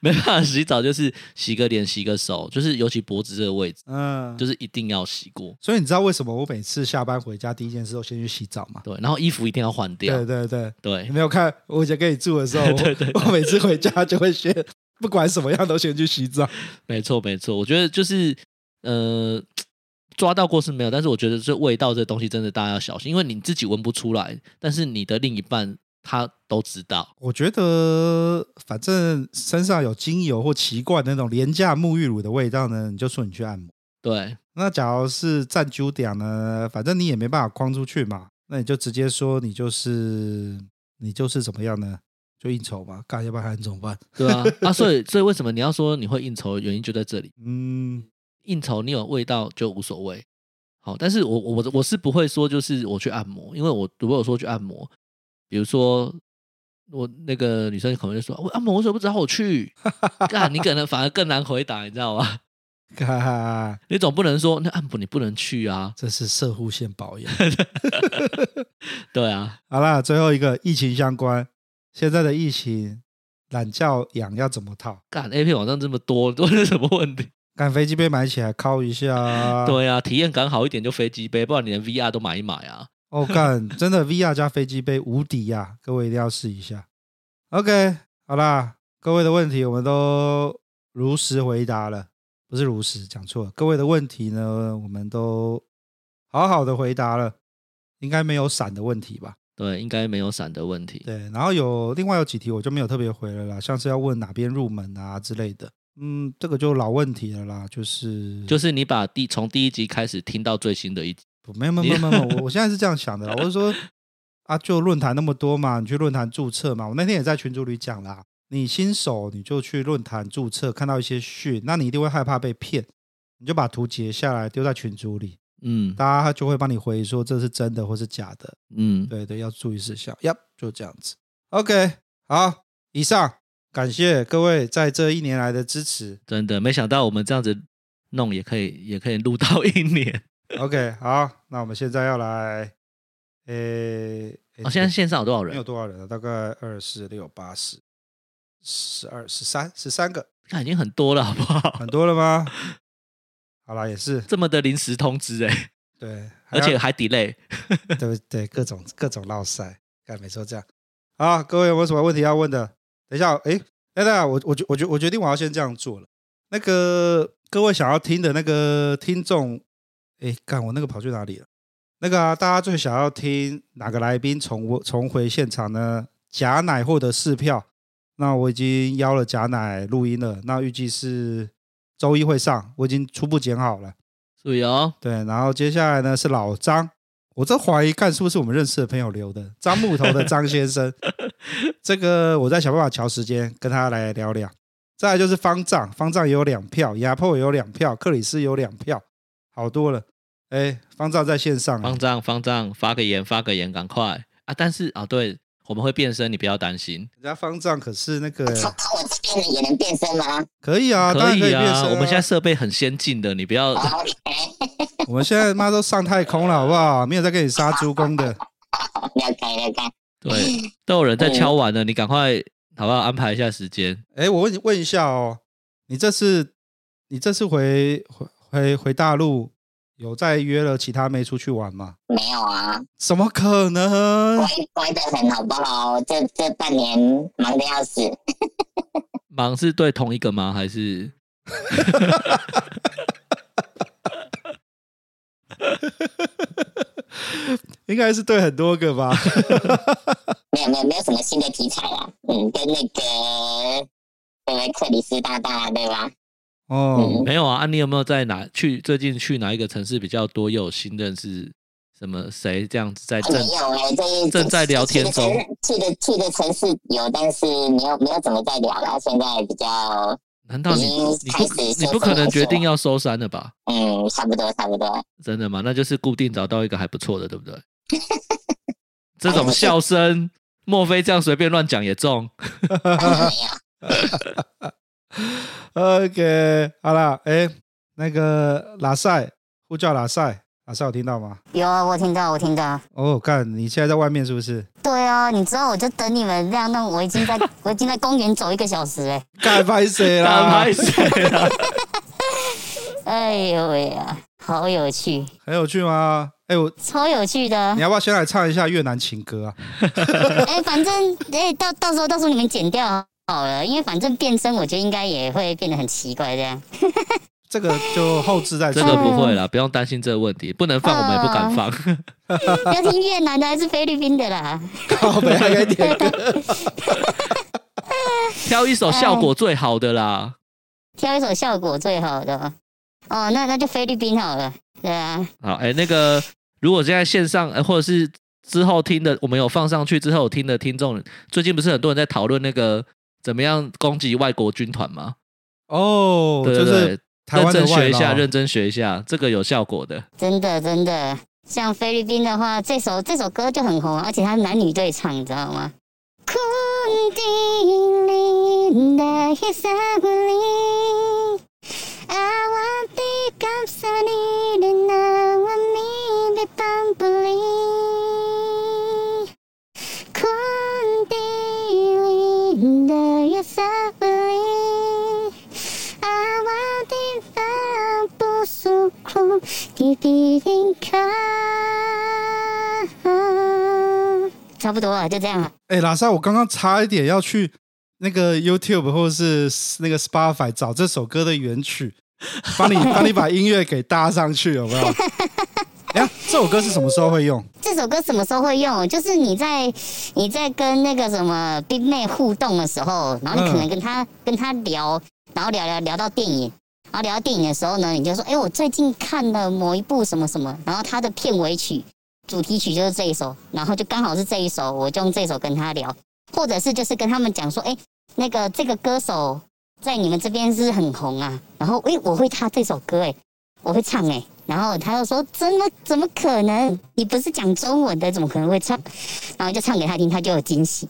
没办法洗澡就是洗个脸、洗个手，就是尤其脖子这个位置，嗯，就是一定要洗过。所以你知道为什么我每次下班回家第一件事都先去洗澡吗？对，然后衣服一定要换掉。对对对对，你没有看我以前跟你住的时候，对对对，我每次回家就会先不管什么样都先去洗澡。没错没错，我觉得就是呃。抓到过是没有，但是我觉得这味道这东西真的大家要小心，因为你自己闻不出来，但是你的另一半他都知道。我觉得反正身上有精油或奇怪的那种廉价沐浴乳的味道呢，你就说你去按摩。对，那假如是占酒点呢，反正你也没办法框出去嘛，那你就直接说你就是你就是怎么样呢？就应酬嘛，干要不然还怎么办？对啊，<laughs> 啊，所以所以为什么你要说你会应酬的原因就在这里？嗯。应酬你有味道就无所谓，好，但是我我我是不会说就是我去按摩，因为我如果说去按摩，比如说我那个女生可能就说我按摩为什么不找我去？干你可能反而更难回答，你知道吗？<laughs> 你总不能说那按摩你不能去啊，这是摄护线保养。<laughs> 对啊，好啦，最后一个疫情相关，现在的疫情懒觉痒要怎么套？干 A 片网站这么多，都是什么问题？<laughs> 赶飞机杯买起来靠一下，啊，对啊，体验感好一点就飞机杯，不然你连 VR 都买一买啊！<laughs> 哦，干，真的 VR 加飞机杯无敌呀，啊，各位一定要试一下。OK，好啦，各位的问题我们都如实回答了，不是如实讲错了，各位的问题呢，我们都好好的回答了，应该没有闪的问题吧？对，应该没有闪的问题。对，然后有另外有几题我就没有特别回了啦，像是要问哪边入门啊之类的。嗯，这个就老问题了啦，就是就是你把第从第一集开始听到最新的一集，不，没有没有没有没有，我我现在是这样想的啦，我是说 <laughs> 啊，就论坛那么多嘛，你去论坛注册嘛，我那天也在群组里讲啦，你新手你就去论坛注册，看到一些讯，那你一定会害怕被骗，你就把图截下来丢在群组里，嗯，大家就会帮你回说这是真的或是假的，嗯，对对，要注意事项，呀，就这样子，OK，好，以上。感谢各位在这一年来的支持，真的没想到我们这样子弄也可以，也可以录到一年。OK，好，那我们现在要来，诶，哦，现在线上有多少人？没有多少人了，大概二四六八十十二十三十三个，那已经很多了，好不好？很多了吗？<laughs> 好了，也是这么的临时通知哎，对，<laughs> 而且还 delay，<laughs> 对对，各种各种烙赛，干没错这样。好，各位有没有什么问题要问的？等一下，哎，大家，我我决我决我决定我要先这样做了。那个各位想要听的那个听众，哎，干我那个跑去哪里了？那个啊，大家最想要听哪个来宾重重回现场呢？贾乃获得四票，那我已经邀了贾乃录音了，那预计是周一会上，我已经初步剪好了。注意哦，对，然后接下来呢是老张。我这怀疑看是不是我们认识的朋友留的张木头的张先生，<laughs> 这个我在想办法调时间跟他来聊聊。再来就是方丈，方丈也有两票，亚破也有两票，克里斯有两票，好多了。哎，方丈在线上，方丈方丈发个言发个言，赶快啊！但是啊，对，我们会变身，你不要担心。人家方丈可是那个，从我这边也能变身吗？可以啊，可以啊，以啊我们现在设备很先进的，你不要。<laughs> 我们现在妈都上太空了，好不好？没有在跟你杀猪工的。对，都有人在敲碗了，你赶快好不好？安排一下时间。哎，我问你问一下哦，你这次你这次回回回回大陆？有再约了其他妹出去玩吗？没有啊，怎么可能？乖乖的很，好不好？这这半年忙的要死。<laughs> 忙是对同一个吗？还是？<laughs> 应该是对很多个吧。<laughs> 没有没有没有什么新的题材啊。嗯，跟那个那位克里斯大大对吧？哦，嗯、没有啊，啊，你有没有在哪去？最近去哪一个城市比较多？又有新认识什么谁这样子在正？没有哎、欸，正在聊天中。去的去的城市有，但是没有没有怎么在聊了。现在比较，难道你你不你不可能决定要收山了吧？嗯，差不多差不多。真的吗？那就是固定找到一个还不错的，对不对？<laughs> 这种笑声，莫非这样随便乱讲也中？<laughs> <laughs> OK，好了，哎，那个拉塞呼叫拉塞，拉塞有听到吗？有啊，我听到，我听到。哦，看，你现在在外面是不是？对啊，你知道我就等你们这样弄，我已经在，我已经在公园走一个小时哎。<laughs> 干拍谁啦？拍谁啦？哎呦喂呀，好有趣，很有趣吗？哎，我超有趣的。你要不要先来唱一下越南情歌啊？<laughs> 哎，反正哎，到到时候到时候你们剪掉。好了，因为反正变身，我觉得应该也会变得很奇怪这样。<laughs> 这个就后置在，这个不会啦，不用担心这个问题，不能放我们也不敢放。哦、<laughs> 要听越南的还是菲律宾的啦？靠北还可以点歌，挑一首效果最好的啦。<laughs> 挑一首效果最好的哦，那那就菲律宾好了，对啊。好，哎、欸，那个如果现在线上，或者是之后听的，我们有放上去之后听的听众，最近不是很多人在讨论那个。怎么样攻击外国军团吗？哦，对对对，就是认真学一下，认真学一下，这个有效果的。真的真的，像菲律宾的话，这首这首歌就很红，而且它男女对唱，你知道吗？差不多了，就这样了。哎、欸，拉萨，我刚刚差一点要去那个 YouTube 或者是那个 Spotify 找这首歌的原曲，<laughs> 帮你 <laughs> 帮你把音乐给搭上去，有没有？<laughs> 哎呀，这首歌是什么时候会用？这首歌什么时候会用？就是你在你在跟那个什么冰妹互动的时候，然后你可能跟他、嗯、跟他聊，然后聊聊聊到电影，然后聊到电影的时候呢，你就说：“哎，我最近看了某一部什么什么，然后它的片尾曲。”主题曲就是这一首，然后就刚好是这一首，我就用这首跟他聊，或者是就是跟他们讲说，哎，那个这个歌手在你们这边是很红啊，然后哎，我会他这首歌，哎，我会唱，哎，然后他又说，怎么怎么可能？你不是讲中文的，怎么可能会唱？然后就唱给他听，他就有惊喜，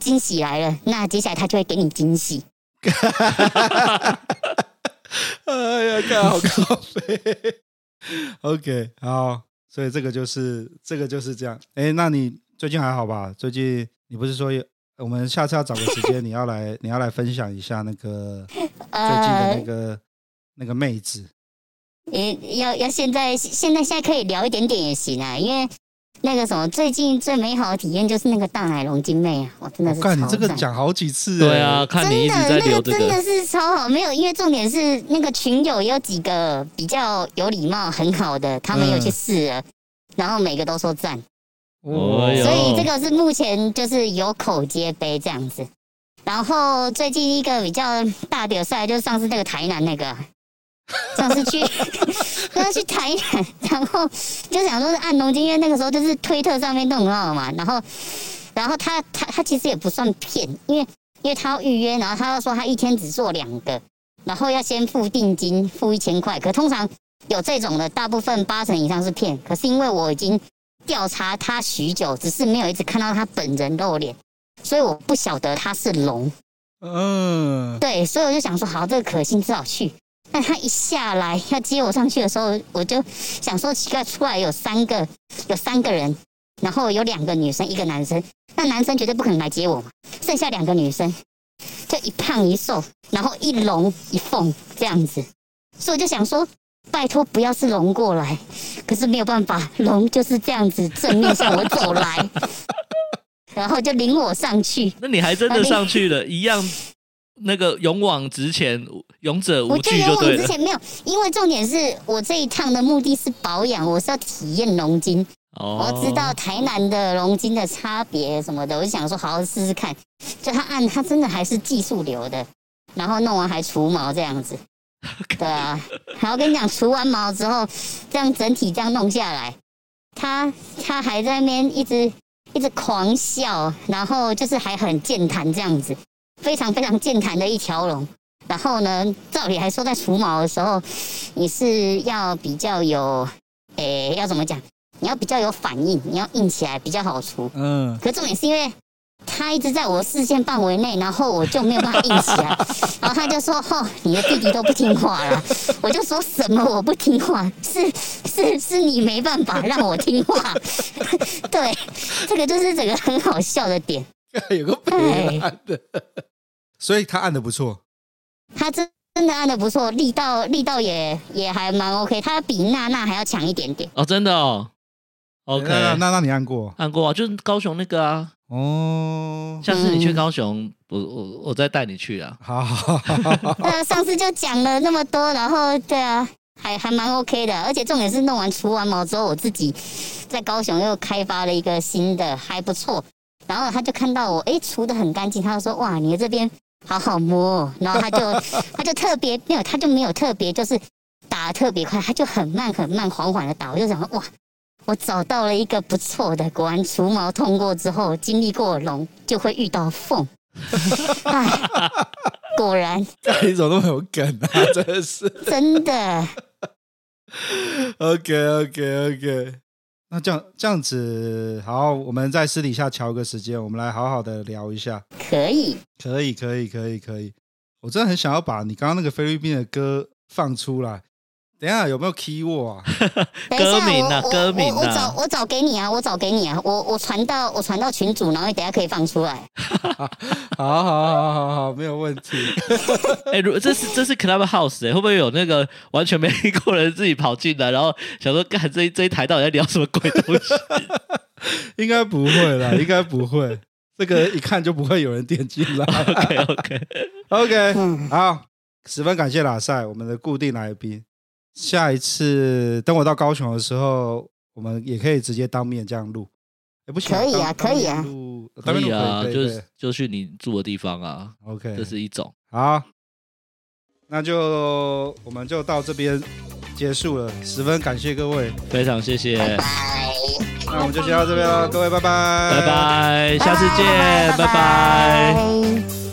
惊喜来了，那接下来他就会给你惊喜。<laughs> 哎呀，看好咖啡，OK，好。所以这个就是这个就是这样。哎，那你最近还好吧？最近你不是说我们下次要找个时间，你要来 <laughs> 你要来分享一下那个最近的那个、呃、那个妹子？要要现在现在现在可以聊一点点也行啊，因为那个什么，最近最美好的体验就是那个大奶龙精妹啊，我真的是。看你这个讲好几次，对啊，看你一直在留这个，真的是超好。没有，因为重点是那个群友有几个比较有礼貌、很好的，他们有去试了，嗯、然后每个都说赞。哦，所以这个是目前就是有口皆碑这样子。然后最近一个比较大的赛，就是上次那个台南那个。上次去，<laughs> 要去台南，然后就想说是按龙筋，因为那个时候就是推特上面都很好嘛。然后，然后他他他其实也不算骗，因为因为他要预约，然后他要说他一天只做两个，然后要先付定金，付一千块。可通常有这种的，大部分八成以上是骗。可是因为我已经调查他许久，只是没有一直看到他本人露脸，所以我不晓得他是龙。嗯，对，所以我就想说，好，这个可信，至少去。但他一下来要接我上去的时候，我就想说奇怪，出来有三个，有三个人，然后有两个女生，一个男生。那男生绝对不可能来接我嘛，剩下两个女生，就一胖一瘦，然后一龙一凤这样子。所以我就想说，拜托不要是龙过来，可是没有办法，龙就是这样子正面向我走来，<laughs> 然后就领我上去。那你还真的上去了，一样。那个勇往直前，勇者无惧就对了。我勇往直前没有，因为重点是我这一趟的目的是保养，我是要体验龙筋。哦。我知道台南的龙筋的差别什么的，我就想说好好试试看。就他按，他真的还是技术流的，然后弄完还除毛这样子。对啊，然后跟你讲，除完毛之后，这样整体这样弄下来，他他还在那边一直一直狂笑，然后就是还很健谈这样子。非常非常健谈的一条龙，然后呢，照理来说，在除毛的时候，你是要比较有，诶，要怎么讲？你要比较有反应，你要硬起来比较好除。嗯。可重点是因为他一直在我视线范围内，然后我就没有办法硬起来，<laughs> 然后他就说：“哦，你的弟弟都不听话了。”我就说什么我不听话？是是是你没办法让我听话。<laughs> 对，这个就是整个很好笑的点。<laughs> 有个背按的，所以他按的不错。他真真的按的不错，力道力道也也还蛮 OK。他比娜娜还要强一点点哦，真的哦。OK，那那那你按过？按过啊，就是高雄那个啊。哦，下次你去高雄，我我我再带你去啊。好好好。那 <laughs> 上次就讲了那么多，然后对啊，还还蛮 OK 的。而且重点是弄完除完毛之后，我自己在高雄又开发了一个新的，还不错。然后他就看到我，哎，除的很干净，他就说：“哇，你的这边好好摸。”然后他就 <laughs> 他就特别没有，他就没有特别，就是打得特别快，他就很慢很慢缓缓的打。我就想说：“哇，我找到了一个不错的。”果然除毛通过之后，经历过龙就会遇到凤。<laughs> 哎，果然。你怎么那么有梗啊？真的是。<laughs> 真的。OK OK OK。那这样这样子好，我们在私底下敲个时间，我们来好好的聊一下。可以，可以，可以，可以，可以。我真的很想要把你刚刚那个菲律宾的歌放出来。等一下有没有 key word 啊？<laughs> 歌名啊，歌名啊。我找我找给你啊，我找给你啊，我我传到我传到群组，然后等下可以放出来。<laughs> 好好好好好，没有问题。<laughs> 哎，如这是这是 Clubhouse 哎，会不会有那个完全没听过人自己跑进来，然后想说干这这一台到底在聊什么鬼东西？应该不会啦，应该不会。这个一看就不会有人点进来。OK OK OK，好，十分感谢喇赛，我们的固定来宾。下一次等我到高雄的时候，我们也可以直接当面这样录，也不行。可以啊，可以啊，可以啊，就是就去你住的地方啊。OK，这是一种。好，那就我们就到这边结束了。十分感谢各位，非常谢谢。拜拜。那我们就先到这边了，各位拜拜，拜拜，下次见，拜拜。